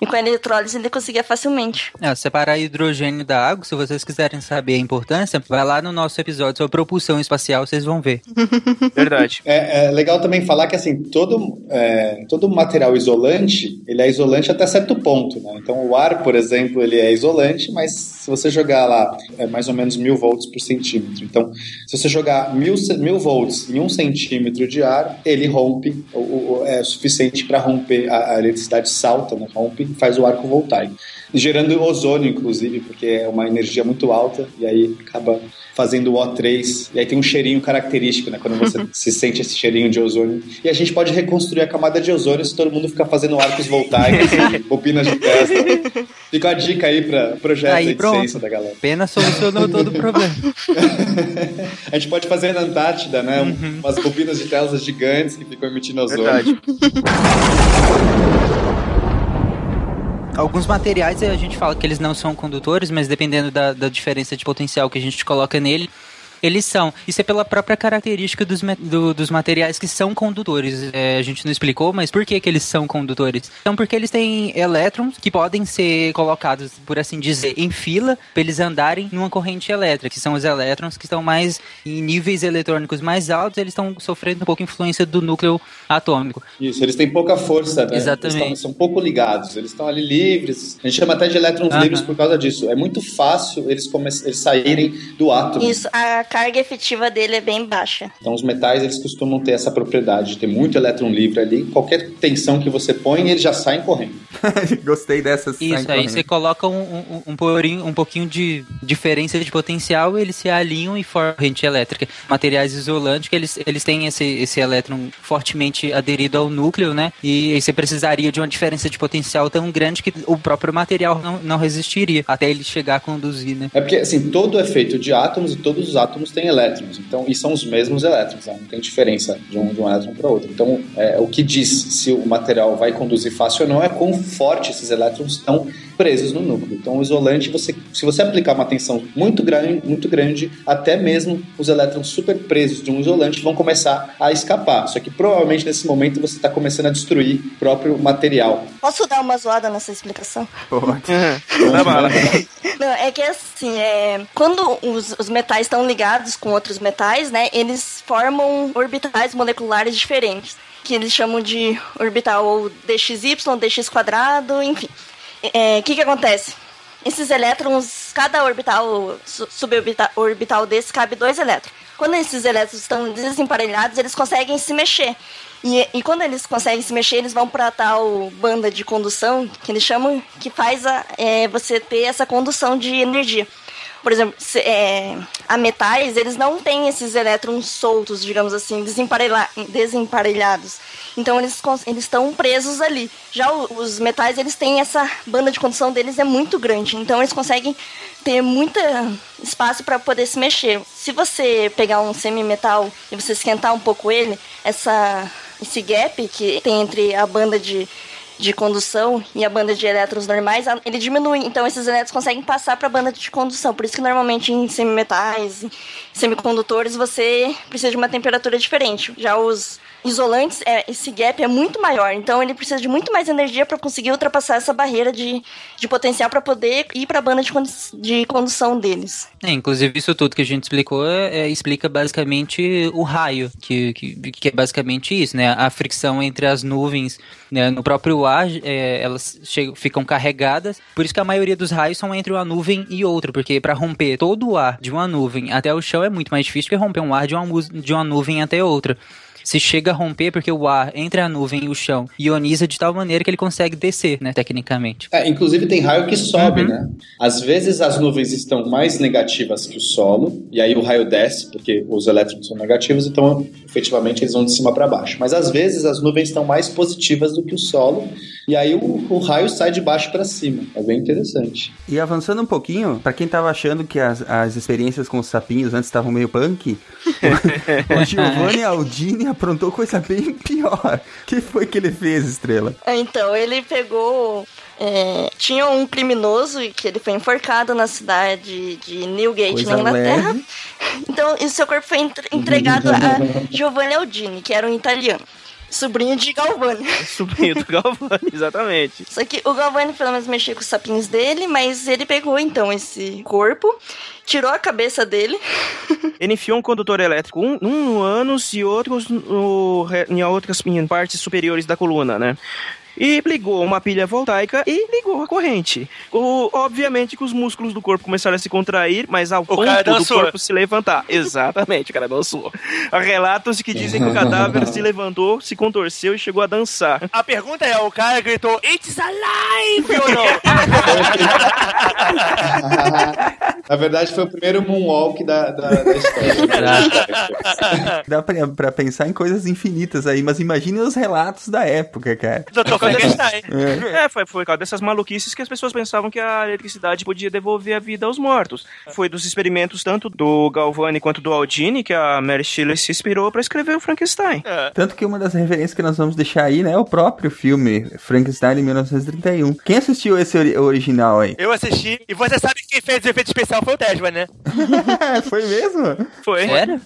E com a eletrólise ele conseguia facilmente. É, separar hidrogênio da água, se vocês quiserem saber a importância, vai lá no nosso episódio sobre propulsão espacial, vocês vão ver. Verdade. É, é legal também falar que assim todo é, todo material isolante ele é isolante até certo ponto, né? Então o ar, por exemplo, ele é isolante, mas se você jogar lá é mais ou menos mil volts por centímetro. Então se você jogar mil, mil volts em um centímetro de ar, ele rompe, o, o- é suficiente para romper a, a eletricidade salta, né? rompe e faz o arco voltaico. Gerando ozônio, inclusive, porque é uma energia muito alta e aí acaba fazendo o O3. E aí tem um cheirinho característico, né? Quando você se sente esse cheirinho de ozônio. E a gente pode reconstruir a camada de ozônio se todo mundo ficar fazendo arcos voltaicos e bobinas de testa. Fica a dica aí para projeto Aí, de pronto. ciência da galera. Pena solucionou todo o problema. A gente pode fazer na Antártida, né? Umas bobinas de Tesla gigantes que ficam emitindo ozônio. Verdade. Alguns materiais a gente fala que eles não são condutores, mas dependendo da, da diferença de potencial que a gente coloca nele, eles são. Isso é pela própria característica dos, do- dos materiais que são condutores. É, a gente não explicou, mas por que, que eles são condutores? Então, porque eles têm elétrons que podem ser colocados, por assim dizer, em fila para eles andarem numa corrente elétrica, que são os elétrons que estão mais em níveis eletrônicos mais altos, eles estão sofrendo um pouco influência do núcleo atômico. Isso, eles têm pouca força, né? Exatamente. Eles tão- são pouco ligados, eles estão ali livres. A gente chama até de elétrons Aham. livres por causa disso. É muito fácil eles, eles saírem do átomo. Isso, a carga efetiva dele é bem baixa. Então, os metais eles costumam ter essa propriedade de ter muito elétron livre ali. Qualquer tensão que você põe, eles já saem correndo. Gostei dessas. Isso, aí você coloca um, um, um, porinho- um pouquinho de diferença de potencial, eles se alinham e formam corrente elétrica. Materiais isolantes, que eles, eles têm esse, esse elétron fortemente aderido ao núcleo, né? E aí você precisaria de uma diferença de potencial tão grande que o próprio material não, não resistiria até ele chegar a conduzir, né? É porque, assim, todo é feito de átomos e todos os átomos têm elétrons. Então, e são os mesmos elétrons, né? não tem diferença de um, de um elétron para outro. Então, é, o que diz se o material vai conduzir fácil ou não é quão forte esses elétrons estão presos no núcleo. Então, o isolante, você, se você aplicar uma tensão muito grande, muito grande, até mesmo os elétrons super presos de um isolante vão começar a escapar. Só que provavelmente nesse momento você está começando a destruir o próprio material. Posso dar uma zoada nessa explicação? Bala. Não, é que assim, é, quando os, os metais estão ligados com outros metais, né, eles formam orbitais moleculares diferentes, que eles chamam de orbital ou dxy, dx quadrado, enfim. É, O que que acontece? Esses elétrons, cada orbital, su- suborbital orbital desse cabe dois elétrons. Quando esses elétrons estão desemparelhados, eles conseguem se mexer. E, e quando eles conseguem se mexer, eles vão para tal banda de condução, que eles chamam, que faz a, é, você ter essa condução de energia. Por exemplo, é, a metais, eles não têm esses elétrons soltos, digamos assim, desemparelha- desemparelhados. Então eles eles estão presos ali. Já os metais, eles têm essa banda de condução deles é muito grande. Então eles conseguem ter muito espaço para poder se mexer. Se você pegar um semimetal e você esquentar um pouco ele, essa esse gap que tem entre a banda de de condução e a banda de elétrons normais, ele diminui. Então esses elétrons conseguem passar para a banda de condução. Por isso que normalmente em semimetais, em semicondutores, você precisa de uma temperatura diferente. Já os isolantes, é, esse gap é muito maior. Então ele precisa de muito mais energia para conseguir ultrapassar essa barreira de, de potencial para poder ir para a banda de, de condução deles. É, inclusive isso tudo que a gente explicou é, explica basicamente o raio, que, que, que, é basicamente isso, né? A fricção entre as nuvens né? no próprio ar, é, elas chegam, ficam carregadas. Por isso que a maioria dos raios são entre uma nuvem e outra, porque para romper todo o ar de uma nuvem até o chão é muito mais difícil que romper um ar de uma, de uma nuvem até outra se chega a romper porque o ar entre a nuvem e o chão ioniza de tal maneira que ele consegue descer, né, tecnicamente. É, inclusive tem raio que sobe, uhum. né? Às vezes as nuvens estão mais negativas que o solo, e aí o raio desce, porque os elétrons são negativos, então efetivamente eles vão de cima para baixo. Mas às vezes as nuvens estão mais positivas do que o solo, e aí o, o raio sai de baixo para cima. É bem interessante. E avançando um pouquinho, para quem tava achando que as, as experiências com os sapinhos antes estavam meio punk, o Giovanni Aldini aprontou coisa bem pior. O que foi que ele fez, Estrela? Então, ele pegou é, tinha um criminoso que ele foi enforcado na cidade de Newgate, Coisa na Inglaterra. Leve. Então, e seu corpo foi entregado a Giovanni Aldini, que era um italiano. Sobrinho de Galvani. Sobrinho do Galvani, exatamente. Só que o Galvani pelo menos mexia com os sapinhos dele, mas ele pegou então esse corpo, tirou a cabeça dele. Ele enfiou um condutor elétrico, um, um no ânus e outros no, em outras em partes superiores da coluna, né? E ligou uma pilha voltaica e ligou a corrente. O, obviamente que os músculos do corpo começaram a se contrair, mas ao o ponto do corpo se levantar. Exatamente, o cara dançou. Há relatos que dizem que o cadáver se levantou, se contorceu e chegou a dançar. A pergunta é, o cara gritou It's alive ou não? Na verdade, foi o primeiro moonwalk da, da, da história. Dá pra, pra, pensar em coisas infinitas aí, mas imagine os relatos da época, cara. Doutor Frankenstein. É, é foi, foi por causa dessas maluquices que as pessoas pensavam que a eletricidade podia devolver a vida aos mortos. Foi dos experimentos tanto do Galvani quanto do Aldini que a Mary Shelley se inspirou para escrever o Frankenstein. É. Tanto que uma das referências que nós vamos deixar aí, né, é o próprio filme Frankenstein em 1931. Quem assistiu esse original aí? Eu assisti, e você sabe quem fez o efeito especial foi o Tesman, né? foi mesmo? Foi. Sério?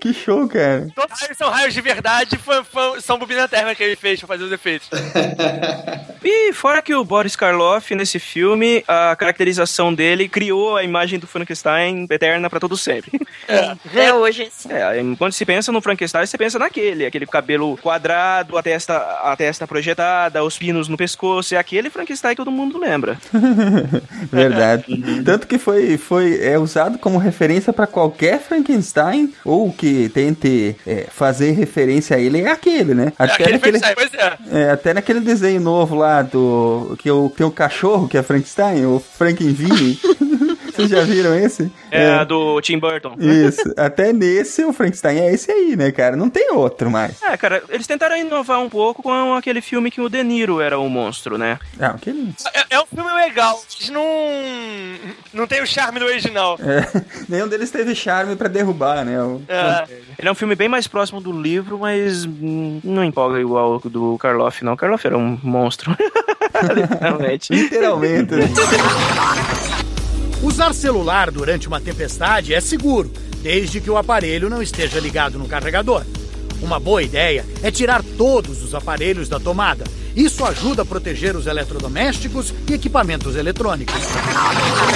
que show, cara. Todos raios são raios de verdade, foi, foi, são bobina térmica que ele fez pra fazer os efeitos. e fora que o Boris Karloff, nesse filme, a caracterização dele criou a imagem do Frankenstein eterna pra todo sempre. É, é hoje sim. É, quando se pensa no Frankenstein, você pensa naquele, aquele cabelo quadrado, a testa, a testa projetada, os pinos no pescoço, é aquele Frankenstein que todo mundo lembra. Verdade. Tanto que foi, foi é usado como referência para qualquer Frankenstein ou que tente é, fazer referência a ele é aquele, né? Até é aquele naquele, pois é. é. Até naquele desenho novo lá do que o, tem o cachorro que é Frankenstein, o Frankenweenie. Vocês já viram esse? É, é, do Tim Burton. Isso. Até nesse, o Frankenstein é esse aí, né, cara? Não tem outro mais. É, cara, eles tentaram inovar um pouco com aquele filme que o De Niro era o monstro, né? É, aquele... É, é um filme legal, mas não... Não tem o charme do original. É, nenhum deles teve charme pra derrubar, né? O... É. Ele é um filme bem mais próximo do livro, mas não empolga igual o do Karloff, não. O Karloff era um monstro. Literalmente. Literalmente. Usar celular durante uma tempestade é seguro, desde que o aparelho não esteja ligado no carregador. Uma boa ideia é tirar todos os aparelhos da tomada isso ajuda a proteger os eletrodomésticos e equipamentos eletrônicos.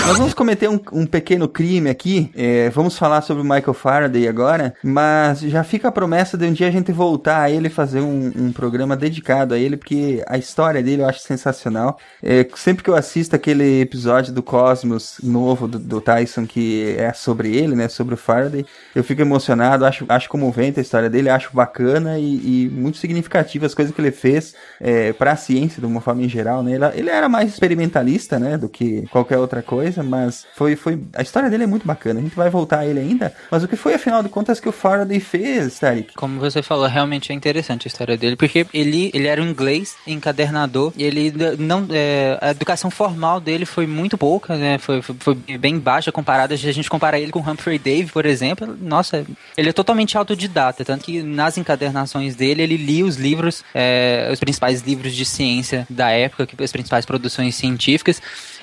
Nós vamos cometer um, um pequeno crime aqui. É, vamos falar sobre o Michael Faraday agora, mas já fica a promessa de um dia a gente voltar a ele fazer um, um programa dedicado a ele, porque a história dele eu acho sensacional. É, sempre que eu assisto aquele episódio do Cosmos novo do, do, Tyson que é sobre ele, né, sobre o Faraday, eu fico emocionado, acho, acho comovente a história dele, acho bacana e, e muito significativa as coisas que ele fez. É, para a ciência de uma forma em geral, né? Ele, ele, era mais experimentalista, né, do que qualquer outra coisa, mas foi, foi a história dele é muito bacana. A gente vai voltar a ele ainda, mas o que foi afinal de contas que o Faraday fez, Tarek? Como você falou, realmente é interessante a história dele, porque ele, ele era um inglês encadernador e ele não é, a educação formal dele foi muito pouca, né? Foi, foi, foi bem baixa comparada se a gente comparar ele com Humphrey Davy, por exemplo. Nossa, ele é totalmente autodidata, tanto que nas encadernações dele ele lia os livros, é, os principais livros livros de ciência da época, que as principais produções científicas,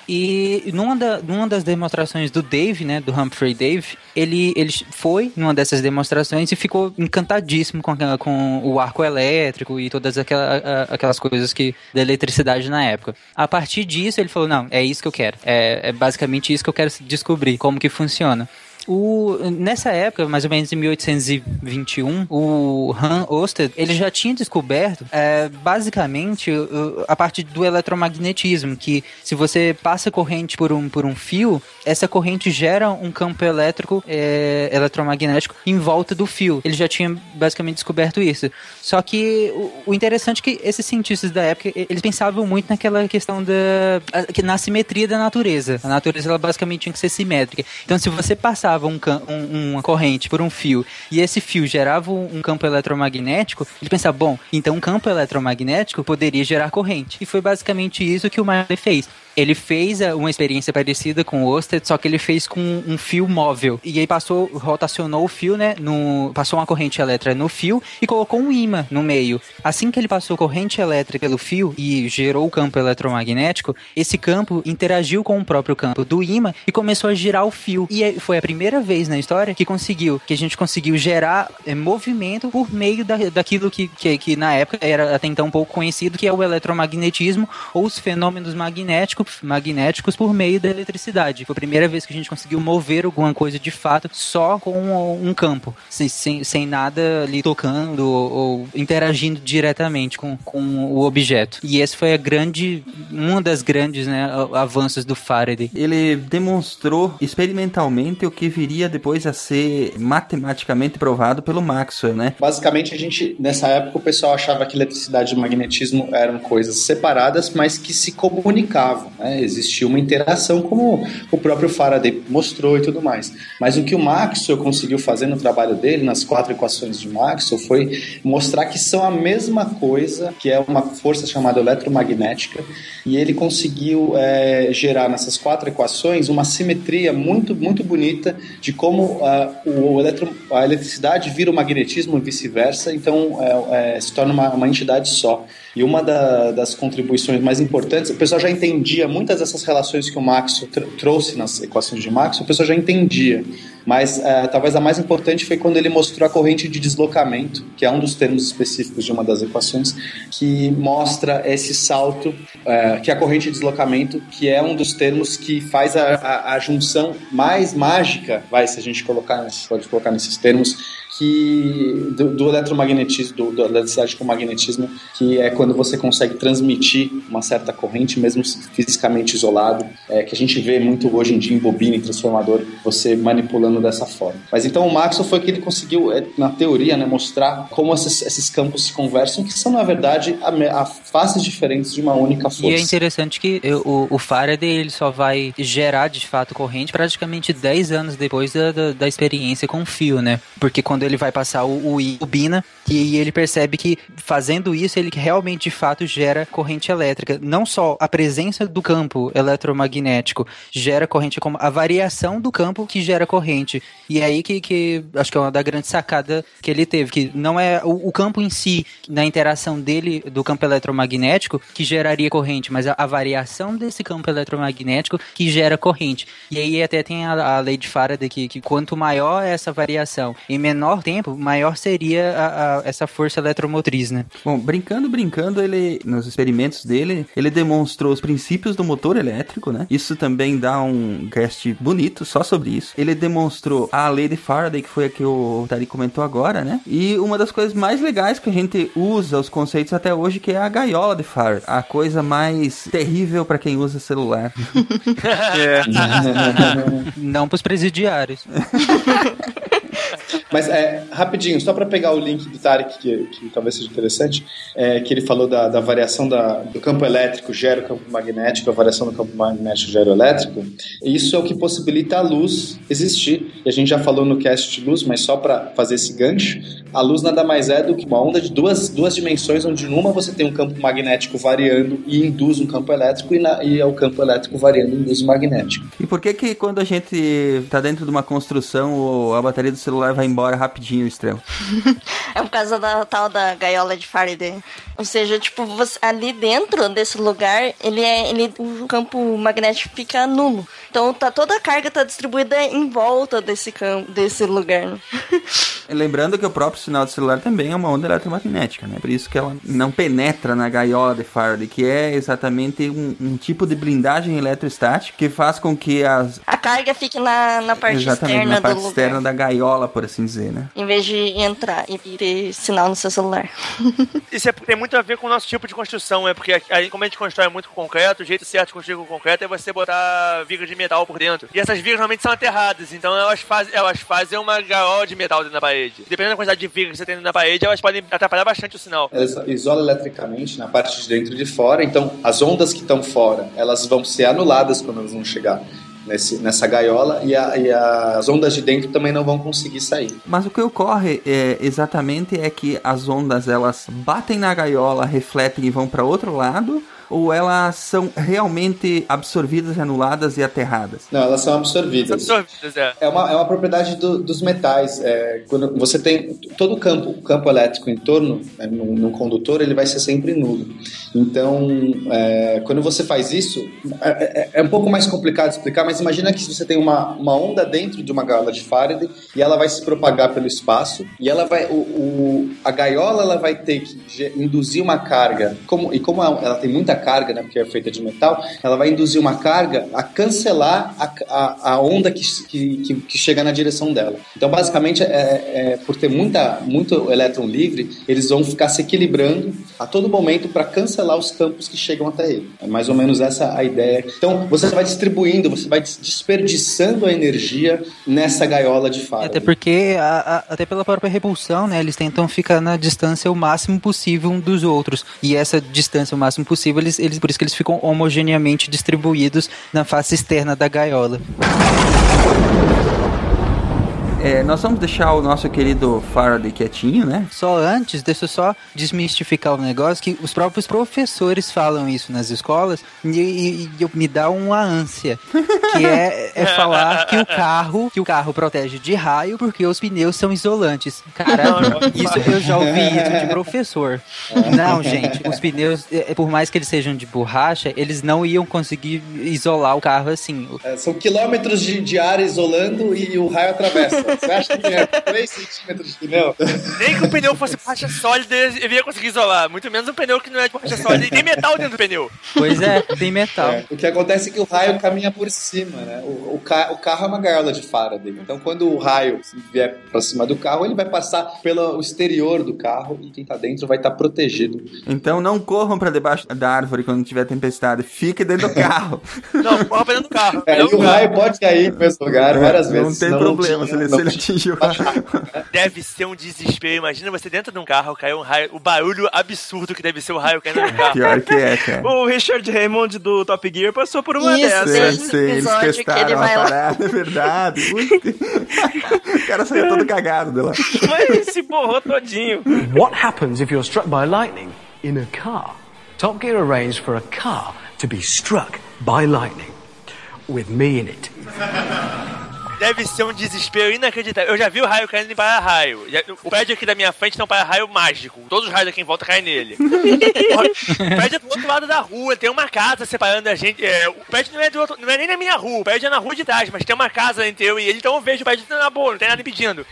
E numa, da, numa das demonstrações do Dave, né, do Humphrey Dave, ele, ele foi numa dessas demonstrações e ficou encantadíssimo com, aquela- com o arco elétrico e todas aquela, a- aquelas coisas que da eletricidade na época. A partir disso, ele falou: não, é isso que eu quero. É, é basicamente isso que eu quero descobrir, como que funciona. O, nessa época, mais ou menos em 1821, o Han Oster ele já tinha descoberto é, basicamente a parte do eletromagnetismo, que se você passa corrente por um, por um fio, essa corrente gera um campo elétrico é, eletromagnético em volta do fio. Ele já tinha basicamente descoberto isso. Só que o, o interessante é que esses cientistas da época, eles pensavam muito naquela questão da na simetria da natureza. A natureza ela basicamente tinha que ser simétrica. Então se você passava um, um- uma corrente por um fio e esse fio gerava um, um campo eletromagnético, ele pensava, bom, então um campo eletromagnético poderia gerar corrente. E foi basicamente isso que o Marley fez. Ele fez eh, uma experiência parecida com o Oersted, só que ele fez com um fio móvel. E aí passou, rotacionou o fio, né? No, passou uma corrente elétrica no fio e colocou um imã no meio. Assim que ele passou corrente elétrica pelo fio e gerou o campo eletromagnético, esse campo interagiu com o próprio campo do imã e começou a girar o fio. E foi a primeira vez na história que conseguiu, que a gente conseguiu gerar eh, movimento por meio da, daquilo que, que, que na época era até então pouco conhecido, que é o eletromagnetismo ou os fenômenos magnéticos, magnéticos por meio da eletricidade. Foi a primeira vez que a gente conseguiu mover alguma coisa de fato só com um campo, sem, sem, sem nada ali tocando ou, ou interagindo diretamente com, com o objeto. E esse foi a grande, uma das grandes né, avanços do Faraday. Ele demonstrou experimentalmente o que viria depois a ser matematicamente provado pelo Maxwell, né? Basicamente, a gente, nessa época, o pessoal achava que eletricidade e magnetismo eram coisas separadas, mas que se comunicavam. Né? Existia uma interação, como o próprio Faraday mostrou e tudo mais. Mas o que o Maxwell conseguiu fazer no trabalho dele, nas quatro equações de Maxwell, foi mostrar que são a mesma coisa, que é uma força chamada eletromagnética, e ele conseguiu é, gerar nessas quatro equações uma simetria muito, muito bonita de como ah, o eletro, a eletricidade vira o magnetismo e vice-versa, então é, é, se torna uma, uma entidade só. E uma da, das contribuições mais importantes, o pessoal já entendia muitas dessas relações que o tr trouxe nas equações de Maxwell, o pessoal já entendia. Mas uh, talvez a mais importante foi quando ele mostrou a corrente de deslocamento, que é um dos termos específicos de uma das equações, que mostra esse salto, uh, que é a corrente de deslocamento, que é um dos termos que faz a, a, a junção mais mágica, vai, se a gente colocar, pode colocar nesses termos, que do, do eletromagnetismo, do, da eletricidade com magnetismo, que é quando você consegue transmitir uma certa corrente, mesmo fisicamente isolado, é, que a gente vê muito hoje em dia em bobina e transformador, você manipulando dessa forma. Mas então o Maxwell foi que ele conseguiu, é, na teoria, né, mostrar como esses, esses, campos se conversam, que são, na verdade, a, a faces diferentes de uma única força. E é interessante que o, o Faraday ele só vai gerar, de fato, corrente praticamente 10 anos depois da, da, da experiência com o fio, né? Porque quando ele vai passar o, o bobina e ele percebe que fazendo isso ele realmente de fato gera corrente elétrica. Não só a presença do campo eletromagnético gera corrente, como a variação do campo que gera corrente. E é aí que, que acho que é uma da grande sacada que ele teve, que não é o, o campo em si, na interação dele do campo eletromagnético, que geraria corrente, mas a, a, variação desse campo eletromagnético que gera corrente. E aí até tem a, a lei de Faraday que, que quanto maior é essa variação, em menor tempo, maior seria a, a, essa força eletromotriz, né? Bom, brincando, brincando, ele nos experimentos dele, ele demonstrou os princípios do motor elétrico, né? Isso também dá um cast bonito só sobre isso. Ele demonstrou a lei de Faraday, que foi a que o Tari comentou agora, né? E uma das coisas mais legais que a gente usa os conceitos até hoje, que é a gaiola de Faraday, a coisa mais terrível para quem usa celular. é. Não para os presidiários. Mas é, rapidinho, só para pegar o link do Tarek, que, que talvez seja interessante, é, que ele falou da, da variação da, do campo elétrico gera o campo magnético, a variação do campo magnético gera o elétrico. Isso é o que possibilita a luz existir. E a gente já falou no cast de luz, mas só para fazer esse gancho, a luz nada mais é do que uma onda de duas, duas dimensões, onde numa você tem um campo magnético variando e induz um campo elétrico, e, na, e é o campo elétrico variando e induz o magnético. E por que que quando a gente está dentro de uma construção, a bateria do celular vai embora embora rapidinho o estrela. É por causa da tal da gaiola de Faraday. Ou seja, tipo, você, ali dentro desse lugar, ele é. Ele, o campo magnético fica nulo. Então tá, toda a carga tá distribuída em volta desse campo, desse lugar. Né? Lembrando que o próprio sinal do celular também é uma onda eletromagnética, né? Por isso que ela não penetra na gaiola de Faraday, que é exatamente um, um tipo de blindagem eletrostática que faz com que as. A carga fique na, na parte exatamente, externa na parte do lugar. externa da gaiola, por assim dizer, né? Em vez de entrar e ter sinal no seu celular. Isso é- tem muito a ver com o nosso tipo de construção, é porque aí, como a gente constrói muito com concreto, o jeito certo de construir com concreto é você botar vigas de metal por dentro. E essas vigas normalmente são aterradas, então elas fazem, elas fazem uma gaiola de metal dentro da parede. Dependendo da quantidade de vigas que você tem dentro da parede, elas podem atrapalhar bastante o sinal. Ela isola eletricamente na parte de dentro e de fora, então as ondas que estão fora, elas vão ser anuladas quando elas vão chegar nesse, nessa gaiola e, a- e as ondas de dentro também não vão conseguir sair. Mas o que ocorre é, exatamente é que as ondas elas batem na gaiola, refletem e vão para outro lado, ou elas são realmente absorvidas, anuladas e aterradas? Não, elas são absorvidas. Absorvidas, é. É uma, é uma propriedade do- dos metais. É, quando você tem todo o campo, o campo elétrico em torno, né, num, num condutor, ele vai ser sempre nulo. Então, é, quando você faz isso, é, é- é um pouco mais complicado de explicar, mas imagina que você tem uma, uma onda dentro de uma gaiola de Faraday e ela vai se propagar pelo espaço e ela vai, o, o- a gaiola ela vai ter que induzir uma carga, como, e como ela, ela tem muita carga, né, porque é feita de metal, ela vai induzir uma carga a cancelar a, a, a onda que, que, que, chega na direção dela. Então, basicamente, é, é, por ter muita, muito elétron livre, eles vão ficar se equilibrando a todo momento para cancelar os campos que chegam até ele. É mais ou menos essa a ideia. Então, você vai distribuindo, você vai des- desperdiçando a energia nessa gaiola de Faraday. Até porque, a- a- até pela própria repulsão, né? Eles tentam ficar na distância o máximo possível um dos outros. E essa distância o máximo possível, eles, eles, por isso que eles ficam homogeneamente distribuídos na face externa da gaiola. É, nós vamos deixar o nosso querido Faraday quietinho, né? Só antes, deixa eu só desmistificar o negócio, que os próprios professores falam isso nas escolas e, e- e eu- me dá uma ânsia, que é, é falar que o carro, que o carro protege de raio porque os pneus são isolantes. Cara, isso eu já ouvi isso de professor. Não, gente, os pneus, é, por mais que eles sejam de borracha, eles não iam conseguir isolar o carro assim. É, são quilômetros de, de ar isolando e o raio atravessa. Você acha que é 3 centímetros de pneu? Nem que o pneu fosse borracha sólida, ele ia conseguir isolar. Muito menos um pneu que não é de borracha sólida. E tem metal dentro do pneu. Pois é, tem metal. É, o que acontece é que o raio caminha por cima, né? O, o, ca- o carro é uma gaiola de Faraday. Então, quando o raio vier pra cima do carro, ele vai passar pelo exterior do carro e quem tá dentro vai estar protegido. Então não corram para debaixo da árvore quando tiver tempestade, fique dentro do carro. Não, corra pra dentro do carro. É, e o raio pode cair no mesmo lugar várias não vezes. tem senão problema, se tinha- ele, não ele raio. Deve ser um desespero. Imagina você dentro de um carro, caiu um raio. O barulho absurdo que deve ser o raio caindo no carro. Pior que é, cara. O Richard Raymond do Top Gear passou por uma Isso, dessas. Sim, Esse sim, eles episódio que testaram ele a vai lá. parada, é verdade. O cara saiu todo cagado de lá. Mas ele se borrou todinho. What happens if you're struck by lightning in a car? Top Gear arranged for a car to be struck by lightning with me in it. Deve ser um desespero inacreditável. Eu já vi o raio caindo em para-raio. O prédio aqui da minha frente tem um para-raio mágico. Todos os raios aqui em volta caem nele. o prédio é do outro lado da rua. Tem uma casa separando a gente. É, o prédio não é, outro, não é nem na minha rua. O prédio é na rua de trás. Mas tem uma casa entre eu e ele. Então eu vejo o prédio na boa. Não tem nada impedindo.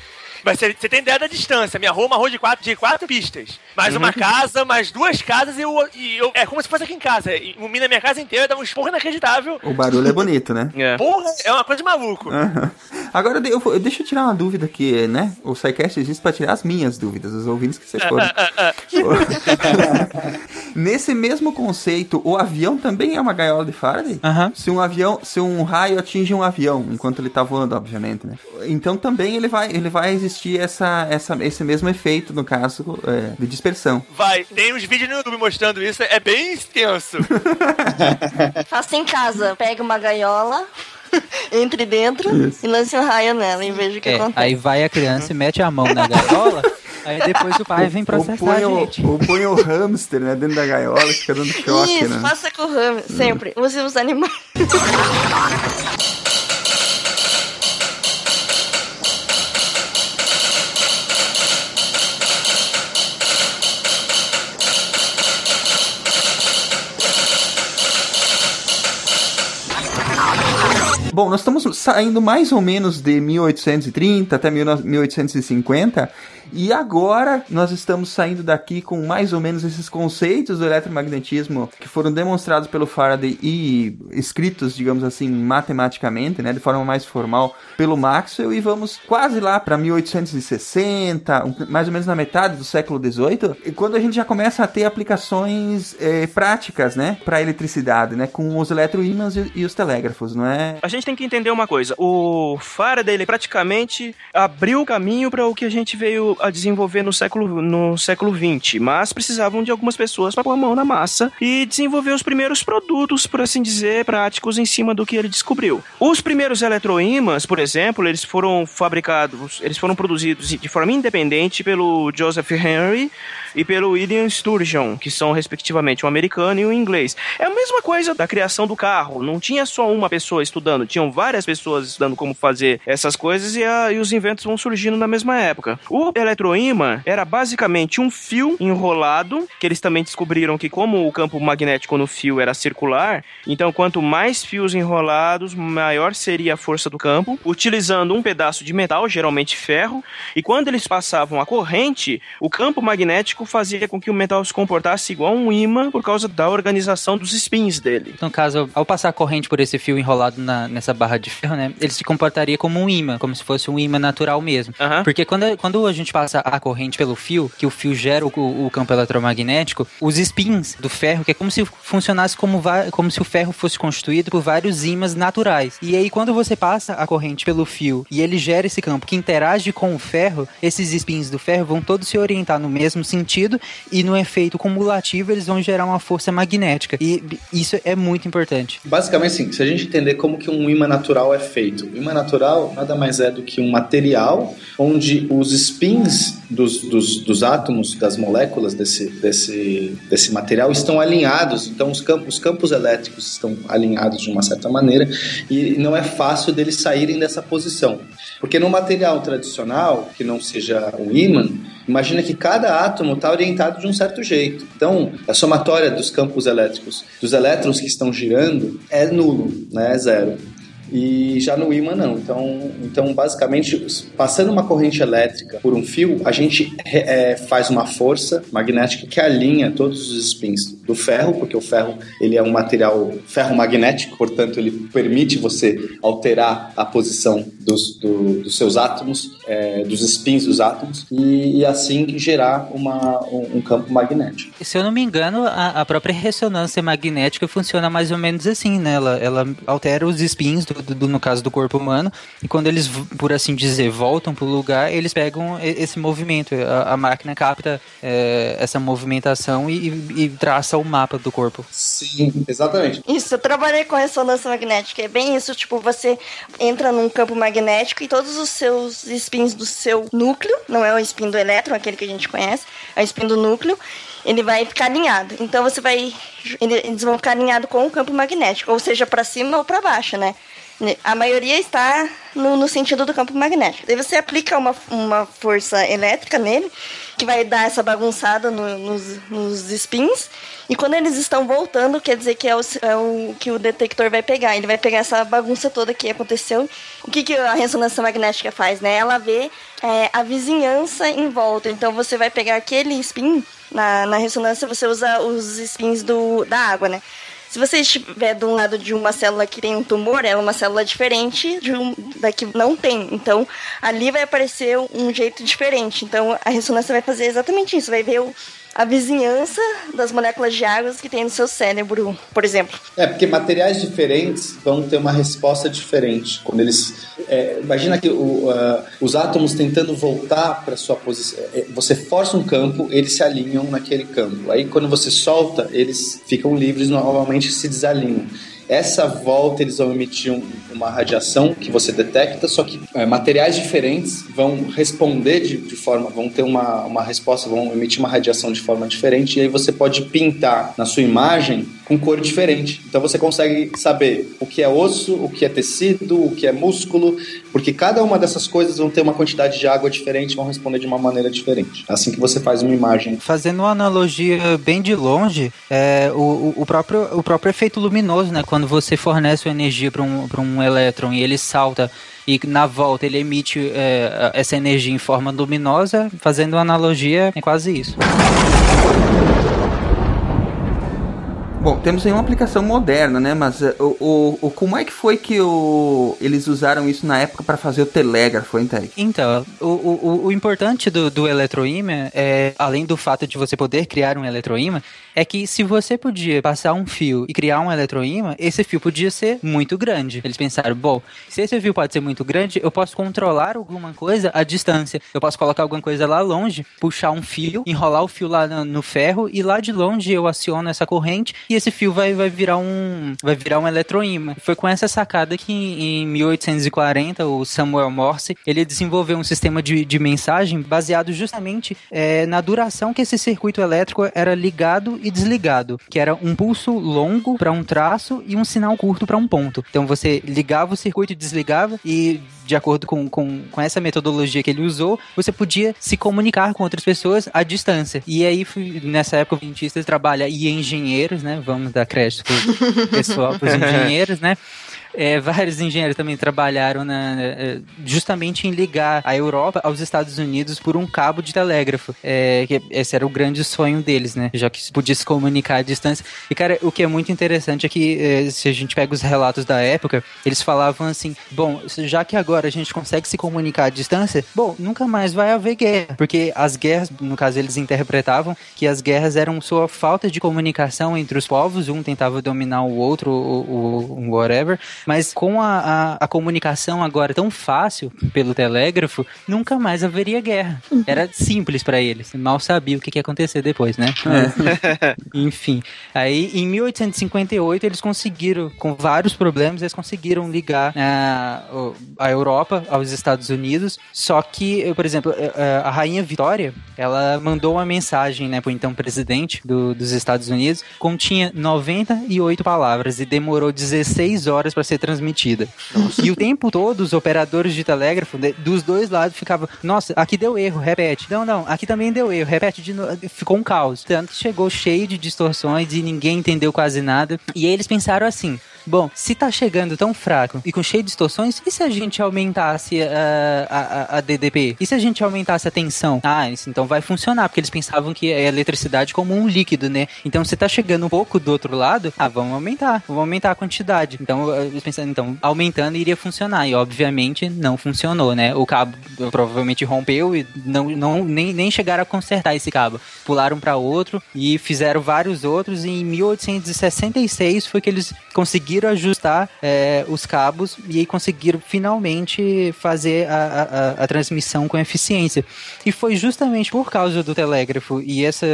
Mas você você tem ideia da distância. Minha rua é uma rua de quatro, de quatro pistas. Mais uma casa, mais duas casas e eu, e eu- É como se fosse aqui em casa. Ilumina a minha casa inteira, dá um esporro inacreditável. O barulho é bonito, né? Porra, é uma coisa de maluco. Aham. Agora, eu, vou- deixa eu tirar uma dúvida aqui, né? O SciCast existe pra tirar as minhas dúvidas, os ouvintes que vocês foram. Nesse mesmo conceito, o avião também é uma gaiola de Faraday? Se um avião, se um raio atinge um avião, enquanto ele tá voando, obviamente, né? Então também ele vai, ele vai existir essa, essa, esse mesmo efeito, no caso, é, de dispersão. Vai, tem uns vídeos no YouTube mostrando isso, é bem extenso. Faça em casa. Pega uma gaiola, entre dentro Isso. e lance um raio nela e veja o que É, acontece. aí vai a criança e mete a mão na gaiola, aí depois o pai vem processar Ou põe, a o, gente. ou põe o hamster, né, dentro da gaiola fica dando choque, Isso, né? faça com o ramo, sempre. Use os animais. bom, nós estamos saindo mais ou menos de 1830 até 1850 e agora nós estamos saindo daqui com mais ou menos esses conceitos do eletromagnetismo que foram demonstrados pelo Faraday e escritos, digamos assim, matematicamente, né, de forma mais formal pelo Maxwell e vamos quase lá para 1860, mais ou menos na metade do século 18, e quando a gente já começa a ter aplicações é, práticas, né, para eletricidade, né, com os eletroímãs e, e os telégrafos, não é? A gente tem que entender uma coisa. O Faraday ele praticamente abriu o caminho para o que a gente veio a desenvolver no século no século 20, mas precisavam de algumas pessoas para pôr a mão na massa e desenvolver os primeiros produtos, por assim dizer, práticos em cima do que ele descobriu. Os primeiros eletroímãs, por exemplo, eles foram fabricados, eles foram produzidos de forma independente pelo Joseph Henry e pelo William Sturgeon, que são respectivamente um americano e um inglês. É a mesma coisa da criação do carro. Não tinha só uma pessoa estudando, tinham várias pessoas estudando como fazer essas coisas e, a, e os inventos vão surgindo na mesma época. O eletroímã era basicamente um fio enrolado, que eles também descobriram que como o campo magnético no fio era circular, então quanto mais fios enrolados, maior seria a força do campo, utilizando um pedaço de metal, geralmente ferro, e quando eles passavam a corrente, o campo magnético fazia com que o metal se comportasse igual um imã por causa da organização dos spins dele. No caso, ao passar a corrente por esse fio enrolado na, nessa barra de ferro, né, ele se comportaria como um imã, como se fosse um imã natural mesmo. Aham. Porque quando, quando a gente passa a corrente pelo fio, que o fio gera o, o campo eletromagnético, os spins do ferro, que é como se funcionasse como, como se o ferro fosse constituído por vários ímãs naturais. E aí, quando você passa a corrente pelo fio e ele gera esse campo que interage com o ferro, esses spins do ferro vão todos se orientar no mesmo sentido e no efeito cumulativo eles vão gerar uma força magnética. E isso é muito importante. Basicamente, assim, se a gente entender como que um imã natural é feito. O imã natural nada mais é do que um material onde os spins dos, dos, dos átomos, das moléculas desse, desse, desse material estão alinhados. Então, os campos, os campos elétricos estão alinhados de uma certa maneira e não é fácil deles saírem dessa posição. Porque no material tradicional, que não seja um ímã, imagina que cada átomo está orientado de um certo jeito. Então, a somatória dos campos elétricos, dos elétrons que estão girando, é nulo, né? é zero. E já no ímã não. Então, então basicamente, passando uma corrente elétrica por um fio, a gente é, faz uma força magnética que alinha todos os spins do ferro, porque o ferro ele é um material ferro magnético, portanto ele permite você alterar a posição dos, do, dos seus átomos, é, dos spins dos átomos, e, e assim gerar uma, um, um campo magnético. Se eu não me engano, a, a própria ressonância magnética funciona mais ou menos assim, né? Ela, ela altera os spins, do, do- no caso do corpo humano, e quando eles, por assim dizer, voltam pro lugar, eles pegam esse movimento. A, a máquina capta é, essa movimentação e, e- e traça o mapa do corpo. Sim, exatamente. Isso, eu trabalhei com ressonância magnética. É bem isso, tipo, você entra num campo magnético e todos os seus spins do seu núcleo, não é o spin do elétron, aquele que a gente conhece, é o spin do núcleo, ele vai ficar alinhado. Então você vai. ele- Eles vão ficar alinhados com o campo magnético, ou seja, para cima ou para baixo, né? A maioria está no, no sentido do campo magnético. Daí você aplica uma, uma força elétrica nele, que vai dar essa bagunçada no- nos, nos spins. E quando eles estão voltando, quer dizer que é o, é o que o detector vai pegar. Ele vai pegar essa bagunça toda que aconteceu. O que, que a ressonância magnética faz, né? Ela vê é, a vizinhança em volta. Então você vai pegar aquele spin, na, na ressonância você usa os spins do, da água, né? Se você estiver do lado de uma célula que tem um tumor, ela é uma célula diferente de um, da que não tem. Então, ali vai aparecer um jeito diferente. Então, a ressonância vai fazer exatamente isso. Vai ver o, a vizinhança das moléculas de água que tem no seu cérebro, por exemplo. É, porque materiais diferentes vão ter uma resposta diferente. Quando eles. é, imagina que o, ah, os átomos tentando voltar para sua posição. é, Você força um campo, eles se alinham naquele campo. Aí quando você solta, eles ficam livres, normalmente se desalinham. Essa volta eles vão emitir um- uma radiação que você detecta, só que é, materiais diferentes vão responder de, de forma, vão ter uma, uma resposta, vão emitir uma radiação de forma diferente, e aí você pode pintar na sua imagem com cor diferente. Então você consegue saber o que é osso, o que é tecido, o que é músculo, porque cada uma dessas coisas vão ter uma quantidade de água diferente, vão responder de uma maneira diferente. É Assim que você faz uma imagem. Fazendo uma analogia bem de longe, é, o, o- próprio, o próprio efeito luminoso, né? Quando quando você fornece uma energia para um, um elétron e ele salta e na volta ele emite é, essa energia em forma luminosa, fazendo uma analogia, é quase isso. Bom, temos aí uma aplicação moderna, né? Mas uh, o, o, como é que foi que o, eles usaram isso na época para fazer o telégrafo, hein, Terry? Então, o, o, o importante do, do eletroímã, é, além do fato de você poder criar um eletroímã, é que se você podia passar um fio e criar um eletroímã, esse fio podia ser muito grande. Eles pensaram, bom, se esse fio pode ser muito grande, eu posso controlar alguma coisa à distância. Eu posso colocar alguma coisa lá longe, puxar um fio, enrolar o fio lá no, no ferro e lá de longe eu aciono essa corrente e esse fio vai, vai virar um vai virar um eletroímã. Foi com essa sacada que em 1840 o Samuel Morse ele desenvolveu um sistema de, de mensagem baseado justamente é, na duração que esse circuito elétrico era ligado e desligado, que era um pulso longo para um traço e um sinal curto para um ponto. Então você ligava o circuito e desligava e de acordo com, com, com essa metodologia que ele usou, você podia se comunicar com outras pessoas à distância. E aí, nessa época, o dentista trabalha e engenheiros, né? Vamos dar crédito pessoal, pros engenheiros, né? É, vários engenheiros também trabalharam na, é, justamente em ligar a Europa aos Estados Unidos por um cabo de telégrafo. É, esse era o grande sonho deles, né? Já que podia se comunicar à distância. E, cara, o que é muito interessante é que, é, se a gente pega os relatos da época, eles falavam assim: bom, já que agora a gente consegue se comunicar à distância, bom, nunca mais vai haver guerra. Porque as guerras, no caso, eles interpretavam que as guerras eram sua falta de comunicação entre os povos, um tentava dominar o outro, o, o whatever. Mas com a, a, a, comunicação agora tão fácil pelo telégrafo, nunca mais haveria guerra. Era simples para eles. Mal sabia o que, ia acontecer depois, né? É. Enfim. Aí, em 1858, eles conseguiram, com vários problemas, eles conseguiram ligar a, a Europa aos Estados Unidos. Só que, por exemplo, a rainha Vitória, ela mandou uma mensagem, né, pro então presidente do, dos Estados Unidos, continha 98 palavras e demorou 16 horas para ser transmitida. Nossa. E o tempo todo, os operadores de telégrafo dos dois lados ficavam, nossa, aqui deu erro, repete. Não, não, aqui também deu erro, repete de novo. Ficou um caos. Tanto que chegou cheio de distorções e ninguém entendeu quase nada. E aí eles pensaram assim: Bom, se tá chegando tão fraco e com cheio de distorções, e se a gente aumentasse a, a, a DDP? E se a gente aumentasse a tensão? Ah, isso então vai funcionar, porque eles pensavam que é eletricidade como um líquido, né? Então se tá chegando um pouco do outro lado, ah, vamos aumentar, vamos aumentar a quantidade. Então eles pensaram, então, aumentando iria funcionar. E obviamente não funcionou, né? O cabo provavelmente rompeu e não, não nem, nem chegaram a consertar esse cabo. Pularam para outro e fizeram vários outros. E em 1866 foi que eles conseguiram conseguiram ajustar é, os cabos e aí conseguiram finalmente fazer a, a, a, transmissão com eficiência. E foi justamente por causa do telégrafo e essa,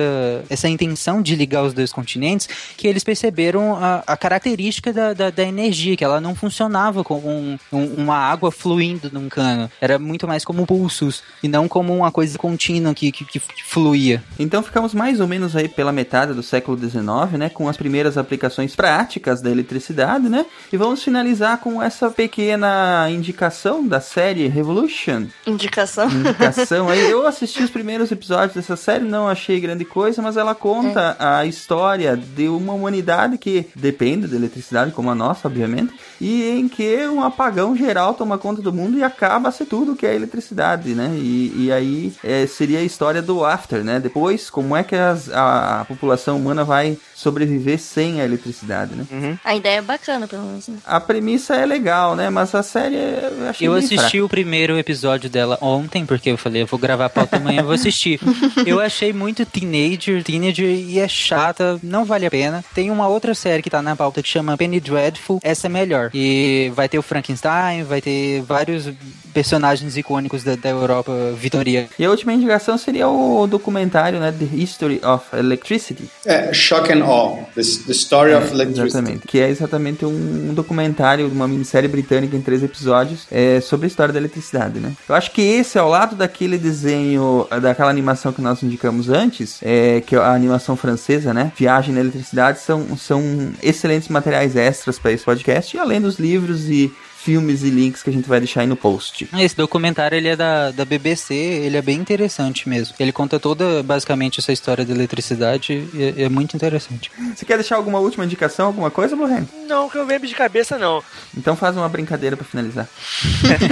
essa intenção de ligar os dois continentes que eles perceberam a, a característica da, da, da, energia, que ela não funcionava como um, um, uma água fluindo num cano. Era muito mais como pulsos e não como uma coisa contínua que, que, que fluía. Então ficamos mais ou menos aí pela metade do século XIX, né, com as primeiras aplicações práticas da eletricidade né? E vamos finalizar com essa pequena indicação da série Revolution. Indicação? Indicação. aí eu assisti os primeiros episódios dessa série, não achei grande coisa, mas ela conta é. a história de uma humanidade que depende da eletricidade, como a nossa, obviamente, e em que um apagão geral toma conta do mundo e acaba ser tudo que é eletricidade, né? E, e aí é, seria a história do after, né? Depois, como é que as, a, a população humana vai sobreviver sem a eletricidade, né? Uhum. A ideia é bacana, pelo menos. Né? A premissa é legal, né? Mas a série eu achei Eu assisti fraca. o primeiro episódio dela ontem, porque eu falei, eu vou gravar a pauta amanhã, eu vou assistir. eu achei muito teenager, teenager e é chata, não vale a pena. Tem uma outra série que tá na pauta que chama Penny Dreadful, essa é melhor. E vai ter o Frankenstein, vai ter vários personagens icônicos da, da Europa vitoriana. E a última indicação seria o documentário, né? The History of Electricity. É, Shock and Awe, The, the Story é, of Electricity. Exatamente, que é exatamente um, um documentário, uma minissérie britânica em três episódios é, sobre a história da eletricidade, né? Eu acho que esse, ao lado daquele desenho, daquela animação que nós indicamos antes, é, que é a animação francesa, né? Viagem na Eletricidade, são, são excelentes materiais extras para esse podcast, e além dos livros e filmes e links que a gente vai deixar aí no post. Esse documentário ele é da, da BBC, ele é bem interessante mesmo. Ele conta toda, basicamente, essa história da eletricidade e é, é muito interessante. Você quer deixar alguma última indicação, alguma coisa, Blue Não, que eu lembro de cabeça, não. Então faz uma brincadeira pra finalizar.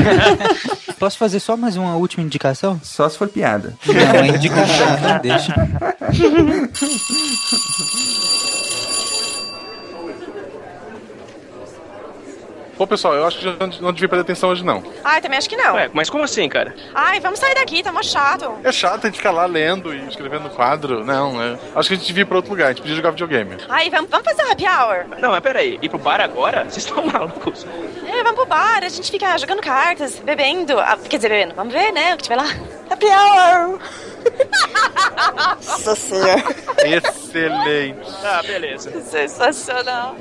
Posso fazer só mais uma última indicação? Só se for piada. Não, é indicação, não deixa. Pô, pessoal, eu acho que já não, não devia perder atenção hoje, não. Ai, também acho que não. Ué, mas como assim, cara? Ai, vamos sair daqui, tá mó chato. É chato a gente ficar lá lendo e escrevendo no quadro. Não, é. Acho que a gente devia ir pra outro lugar, a gente podia jogar videogame. Ai, vamos, vamos fazer um happy hour. Não, mas peraí, ir pro bar agora? Vocês estão malucos? É, vamos pro bar, a gente fica jogando cartas, bebendo. Ah, quer dizer, bebendo. Vamos ver, né, o que tiver lá. Happy hour. Nossa senhora. Excelente. Ah, beleza. Sensacional.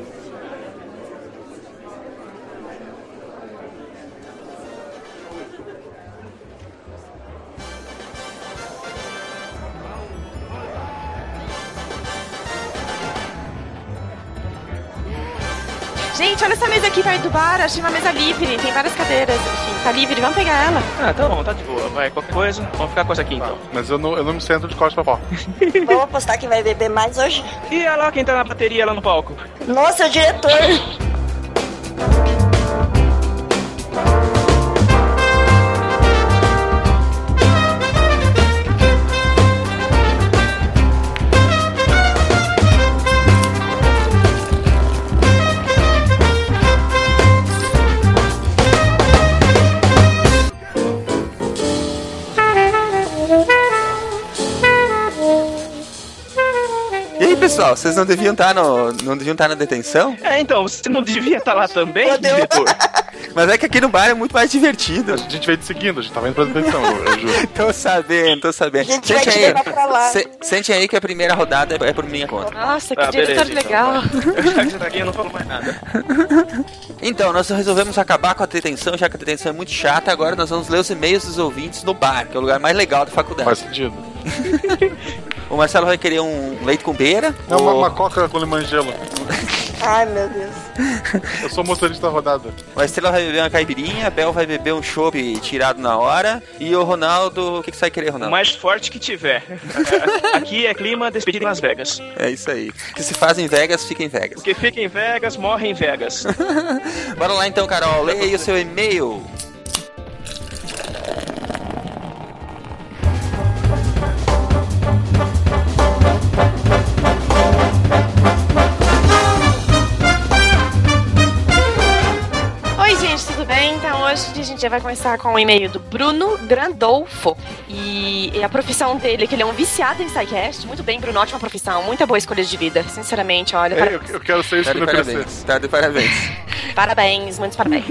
Gente, olha essa mesa aqui perto do bar. Achei uma mesa livre. Tem várias cadeiras. Enfim, tá livre. Vamos pegar ela. Ah, tá bom, tá de boa. Vai, qualquer coisa, vamos ficar com essa aqui então. Mas eu não, eu não me sento de costas pra pau. Vamos apostar quem vai beber mais hoje? E olha lá quem tá na bateria lá no palco. Nossa, é o diretor. Pessoal, vocês não deviam estar no, não deviam estar na detenção? É, então, você não devia estar lá também, diretor? Mas é que aqui no bar é muito mais divertido. A gente veio te seguindo, a gente tava indo pra detenção, eu, juro. tô sabendo, tô sabendo. A gente vai Sente te aí, pra lá. se- sente aí que a primeira rodada é, é por minha conta. Nossa, que Ah, diretor beleza, então, legal. Tá aqui, eu não falo mais nada. Então, nós resolvemos acabar com a detenção, já que a detenção é muito chata. Agora nós vamos ler os e-mails dos ouvintes no bar, que é o lugar mais legal da faculdade. Faz sentido. O Marcelo vai querer um leite com pera. Não, uma, o... uma coca com limão e gelo. Ai, meu Deus. Eu sou motorista da rodada. O Estrela vai beber uma caipirinha, a Bel vai beber um chopp tirado na hora. E o Ronaldo, o que, que você vai querer, O Ronaldo? mais forte que tiver. Aqui é clima despedido em Las Vegas. É isso aí. O que se faz em Vegas, fica em Vegas. O que fica em Vegas, morre em Vegas. Bora lá então, Carol. Leia aí o seu e-mail. Hoje a gente já vai começar com o e-mail do Bruno Grandolfo. E a profissão dele é que ele é um viciado em SciCast. Muito bem, Bruno, ótima profissão. Muita boa escolha de vida. Sinceramente, olha. Ei, para- eu, eu quero ser isso Tá de quando eu crescer. parabéns. Tá de parabéns. Parabéns, muitos parabéns.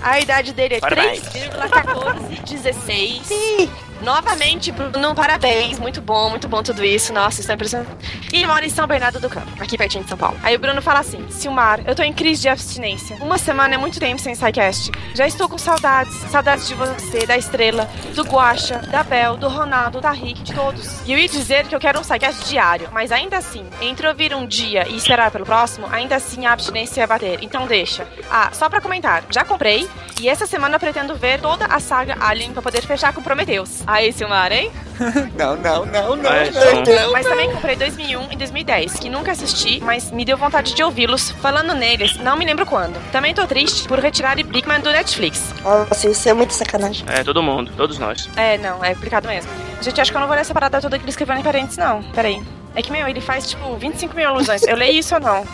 A idade dele é Parabéns. 3,1416. Novamente, Bruno, parabéns. Muito bom, muito bom tudo isso. Nossa, isso é impressionante. E mora em São Bernardo do Campo, aqui pertinho de São Paulo. Aí o Bruno fala assim: Silmar, eu tô em crise de abstinência. Uma semana é muito tempo sem SciCast. Já estou com saudades. Saudades de você, da Estrela, do Guaxa, da Bel, do Ronaldo, da Rick, de todos. E eu ia dizer que eu quero um SciCast diário, mas ainda assim, entre ouvir um dia e esperar pelo próximo, ainda assim a abstinência vai bater. Então deixa. Ah, só pra comentar, já comprei e essa semana pretendo ver toda a saga Alien pra poder fechar com Prometheus. Aí, Silmar, hein? Não, não, não, não. É, não, não. Mas também comprei 2001 e 2010, que nunca assisti, mas me deu vontade de ouvi-los falando neles, não me lembro quando. Também tô triste por retirar Big Man do Netflix. Nossa, isso é muito sacanagem. É, todo mundo, todos nós. É, não, é complicado mesmo. Gente, acho que eu não vou ler essa parada toda que ele escreveu em parênteses, não. Peraí. É que, meu, ele faz, tipo, 25 mil alusões. Eu leio isso ou não?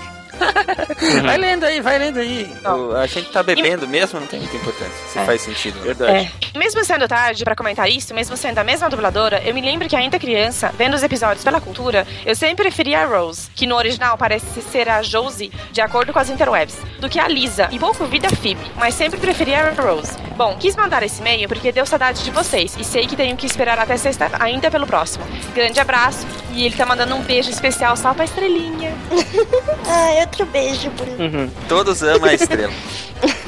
Vai lendo aí, vai lendo aí. O- A gente tá bebendo mesmo, não tem muita importância. Se É. faz sentido. né? Verdade. É. Mesmo sendo tarde pra comentar isso, mesmo sendo a mesma dubladora, eu me lembro que ainda criança, vendo os episódios pela cultura, eu sempre preferia a Rose, que no original parece ser a Josie, de acordo com as interwebs, do que a Lisa, e pouco vida a Phoebe, mas sempre preferia a Rose. Bom, quis mandar esse e-mail porque deu saudade de vocês, e sei que tenho que esperar até sexta ainda pelo próximo. Grande abraço, e ele tá mandando um beijo especial só pra estrelinha. Ai, outro beijo, Bruno. Uhum. Todos amam a estrela.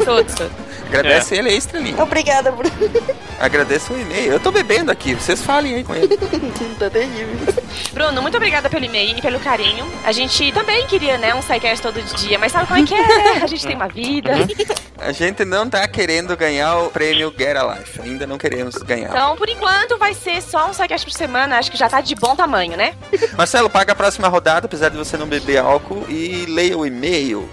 Todos, todos. Agradece ele aí, estrelinha. Obrigada, Bruno. Agradeço o e-mail. Eu tô bebendo aqui, vocês falem aí com ele. tá terrível. Bruno, muito obrigada pelo e-mail e pelo carinho. A gente também queria, né, um sidecast todo dia, mas sabe como é que é, né? A gente tem uma vida. A gente não tá querendo ganhar o prêmio Get a Life. Ainda não queremos ganhar. Então, por enquanto, vai ser só um sidecast por semana. Acho que já tá de bom tamanho, né? Marcelo, paga a próxima rodada, apesar de você não beber álcool, e leia o e-mail.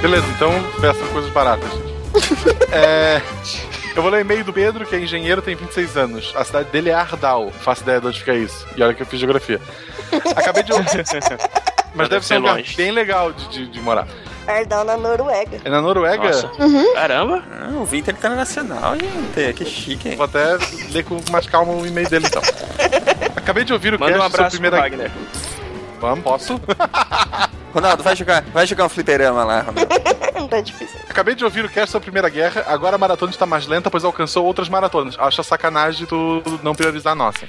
Beleza, então peça coisas baratas. é, eu vou ler o e-mail do Pedro, que é engenheiro, tem 26 anos. A cidade dele é Ardal. Faço ideia de onde fica isso. E olha que eu fiz geografia. Acabei de. Mas deve ser um lugar longe. bem legal de, de, de morar. Ardal na Noruega. É na Noruega? Nossa. Uhum. Caramba. Ah, o Winter tá na Nacional, gente. Que chique, hein? Vou até ler com mais calma o e-mail dele então. Acabei de ouvir o Manda um cast sobre abraço primeira. pro Wagner. Vamos, posso? Ronaldo, vai jogar, vai jogar um fliperama lá, Ronaldo. tá difícil. Acabei de ouvir o cast sobre a Primeira Guerra, agora a maratona está mais lenta, pois alcançou outras maratonas. Acho a sacanagem tu não priorizar a nossa.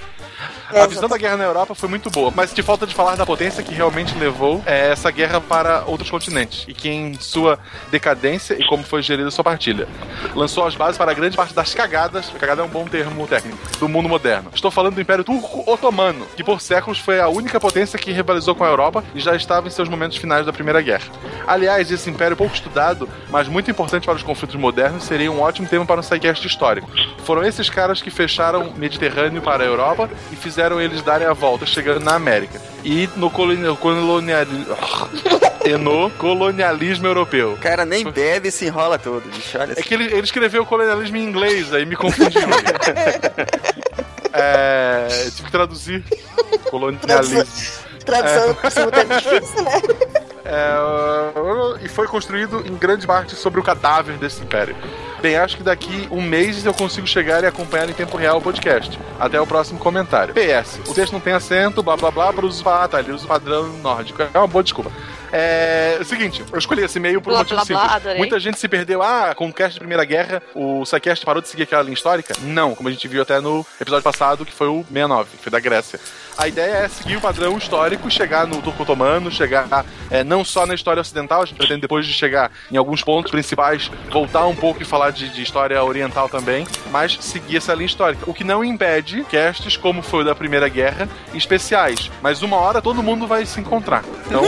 A visão da guerra na Europa foi muito boa, mas te falta de falar da potência que realmente levou é, essa guerra para outros continentes e que em sua decadência e como foi gerida sua partilha. Lançou as bases para grande parte das cagadas, cagada é um bom termo técnico, do mundo moderno. Estou falando do Império Turco Otomano, que por séculos foi a única potência que rivalizou com a Europa e já estava em seus momentos finais da Primeira Guerra. Aliás, esse império pouco estudado, mas muito importante para os conflitos modernos, seria um ótimo tema para um sidecast histórico. Foram esses caras que fecharam o Mediterrâneo para a Europa e fizeram eles darem a volta, chegando na América. E no colonialismo. e no colonialismo europeu. O cara nem bebe e se enrola todo, bicho. Olha É que ele, ele escreveu colonialismo em inglês, aí me confundiu. é, tive que traduzir. Colonialismo. Tradução simultânea é difícil, né? É, e foi construído em grande parte sobre o cadáver desse império. Bem, acho que daqui um mês eu consigo chegar e acompanhar em tempo real o podcast. Até o próximo comentário. PS, o texto não tem acento, blá blá blá, para uso, ah, tá, ele usa o padrão nórdico. É uma boa desculpa. É, é o seguinte, eu escolhi esse e-mail por um Blá, motivo blá, blá, simples. adorei. Muita gente se perdeu, ah, com o cast da Primeira Guerra, o SciCast parou de seguir aquela linha histórica? Não, como a gente viu até no episódio passado, que foi o 69, que foi da Grécia. A ideia é seguir o padrão histórico, chegar no Turco Otomano, chegar é, não só na história ocidental, a gente pretende depois de chegar em alguns pontos principais, voltar um pouco e falar de, de história oriental também, mas seguir essa linha histórica. O que não impede casts, como foi o da Primeira Guerra, especiais. Mas uma hora todo mundo vai se encontrar. Então,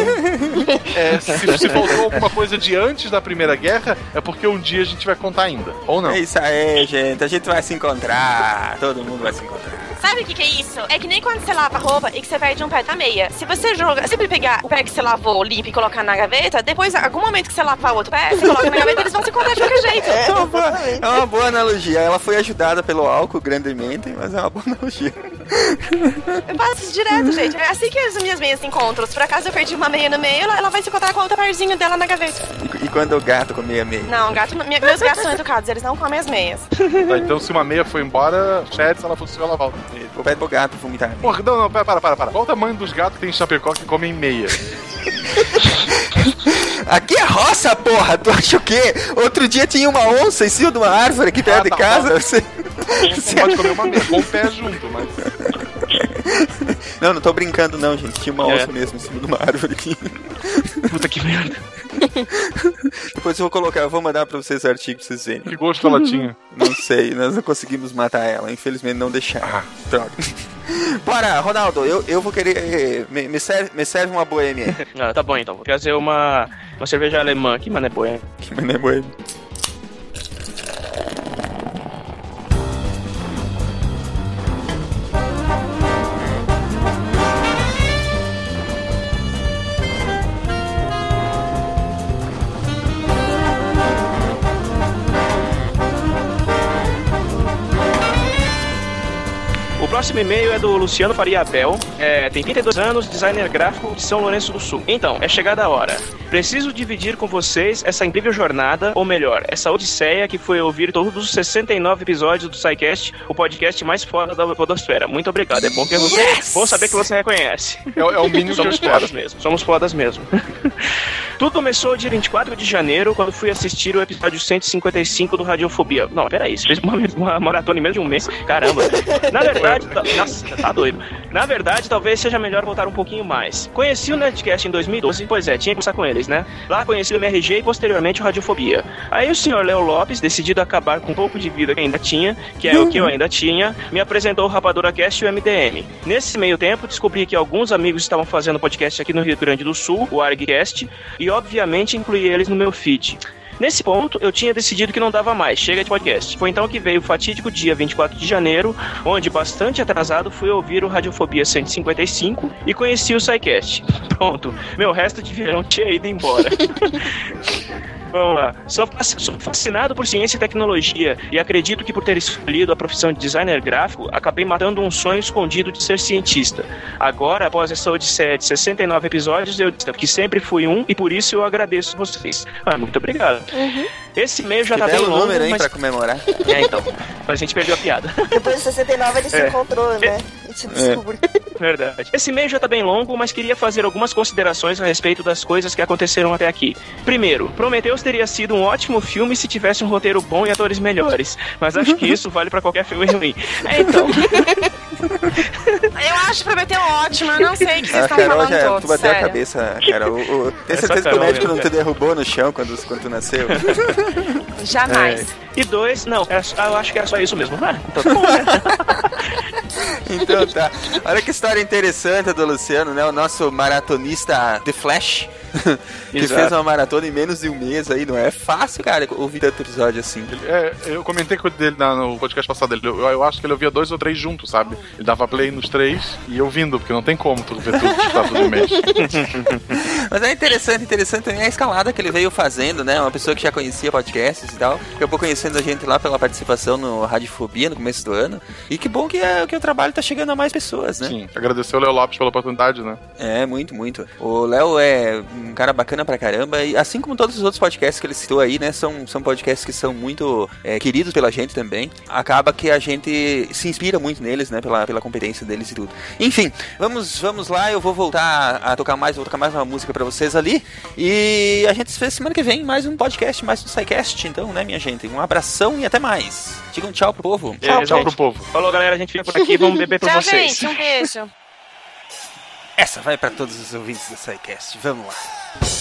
é, se, se faltou alguma coisa de antes da Primeira Guerra, é porque um dia a gente vai contar ainda. Ou não? É isso aí, gente. A gente vai se encontrar. Todo mundo vai se encontrar. Sabe o que, que é isso? É que nem quando você lava roupa e que você perde um pé da meia. Se você joga, sempre pegar o pé que você lavou limpo e colocar na gaveta, depois, em algum momento que você lavar o outro pé, você coloca na gaveta eles vão se encontrar de qualquer jeito. É uma, boa, é uma boa analogia. Ela foi ajudada pelo álcool grandemente, mas é uma boa analogia. Eu faço isso direto, gente. É assim que as minhas meias se encontram. Se por acaso eu perdi uma meia no meio, ela, ela vai se encontrar com outro parzinho dela na gaveta. E, e quando o gato comia meia? Não, gato, minha- meus gatos são educados, eles não comem as meias. Tá, então se uma meia foi embora, chat, se ela fosse ela volta. Vou pede pro gato vomitar. Porra, não, não, para, para, para. Qual o tamanho dos gatos que tem em Chapecó que comem meia? Aqui é roça, porra! Tu acha o quê? Outro dia tinha uma onça em cima de uma árvore aqui perto Ah, de tá, casa. tá. Você... Não pode comer uma meia, com o pé junto, mas. Não, não tô brincando não, gente. Tinha uma É. onça mesmo em cima de uma árvore aqui. Puta que merda. Depois eu vou colocar, eu vou mandar pra vocês o artigo pra vocês verem. Que gosto ela tinha? Não sei, nós não conseguimos matar ela. Infelizmente não deixaram. Droga. Bora, Ronaldo, eu, eu vou querer. eh, Me, me serve, me serve uma boêmia. Ah, tá bom então. Vou trazer uma, uma cerveja alemã aqui, mas não é boa. hein? Que mané boêmia. Próximo e-mail é do Luciano Faria Abel. É, tem 32 anos, designer gráfico de São Lourenço do Sul. Então, é chegada a hora. Preciso dividir com vocês essa incrível jornada, ou melhor, essa odisseia que foi ouvir todos os 69 episódios do SciCast, o podcast mais foda da podosfera. Muito obrigado. É bom que você, Yes! bom saber que você reconhece. É, é o mínimo que eu Somos espero. fodas mesmo. Somos fodas mesmo. Tudo começou dia 24 de janeiro, quando fui assistir o episódio 155 do Radiofobia. Não, peraí, você fez uma, uma maratona em menos de um mês? Caramba. Na verdade, tá, nossa, tá doido. Na verdade, talvez seja melhor voltar um pouquinho mais. Conheci o Nerdcast em 2012, pois é, tinha que começar com eles, né? Lá conheci o MRG e posteriormente o Radiofobia. Aí o senhor Léo Lopes, decidido acabar com um pouco de vida que ainda tinha, que é o que eu ainda tinha, me apresentou o Rapadura Cast e o MDM. Nesse meio tempo, descobri que alguns amigos estavam fazendo podcast aqui no Rio Grande do Sul, o ArgCast, e obviamente incluí eles no meu feed. Nesse ponto, eu tinha decidido que não dava mais, chega de podcast. Foi então que veio o fatídico dia 24 de janeiro, onde, bastante atrasado, fui ouvir o Radiofobia 155 e conheci o SciCast. Pronto, meu resto de verão tinha ido embora. Vamos lá. Sou, fasc- sou fascinado por ciência e tecnologia e acredito que por ter escolhido a profissão de designer gráfico, acabei matando um sonho escondido de ser cientista. Agora, após essa odisseia de 69 episódios, eu disse que sempre fui um e por isso eu agradeço vocês. Ah, muito obrigado. Esse e-mail já Que tá bem belo longo, número, hein, mas... pra comemorar. É, então. A gente perdeu a piada. Depois de 69 ele se É. encontrou, né? E se descobriu. Verdade. Esse e-mail já tá bem longo, mas queria fazer algumas considerações a respeito das coisas que aconteceram até aqui. Primeiro, Prometheus teria sido um ótimo filme se tivesse um roteiro bom e atores melhores, mas acho que isso vale pra qualquer filme ruim. É, então. Eu acho Prometeu ótimo, eu não sei o que vocês A estão Carol falando já, todos, tu bateu a sério. cabeça, Carol. O, o, tem Essa certeza que o médico não te derrubou no chão quando, quando tu nasceu? Jamais. É. E dois, não, só- eu acho que era só isso mesmo. Ah, então tá bom, né? Então tá. Olha que história interessante do Luciano, né? O nosso maratonista The Flash. que Exato. fez uma maratona em menos de um mês aí. Não é fácil, cara, ouvir tanto episódio assim. É, eu comentei com ele na- no podcast passado. Ele, eu, eu acho que ele ouvia dois ou três juntos, sabe? Ele dava play nos três e eu ouvindo, porque não tem como tu ver tudo que tá todo mês. Mas é interessante, interessante também a escalada que ele veio fazendo, né? Uma pessoa que já conhecia podcasts e tal. Acabou conhecendo a gente lá pela participação no Radiofobia no começo do ano. E que bom que, é, que o trabalho tá chegando a mais pessoas, né? Sim, agradecer o Léo Lopes pela oportunidade, né? É, muito, muito. O Léo é um cara bacana pra caramba, e assim como todos os outros podcasts que ele citou aí, né, são, são podcasts que são muito é, queridos pela gente também. Acaba que a gente se inspira muito neles, né, pela, pela competência deles e tudo. Enfim, vamos, vamos lá, eu vou voltar a tocar mais, vou tocar mais uma música pra vocês ali, e a gente se vê semana que vem, mais um podcast, mais um SciCast, então, né, minha gente? Um abração e até mais. Digam tchau pro povo. É, gente. Falou, galera, a gente fica por aqui, vamos beber por Tchau, vocês. gente. Um beijo. Essa vai pra todos os ouvintes do SciCast, vamos lá.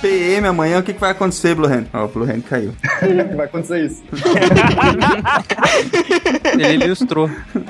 PM amanhã, o que, que vai acontecer, Blue Hand? Ó, o Blue Hand caiu. Vai acontecer isso. Ele ilustrou.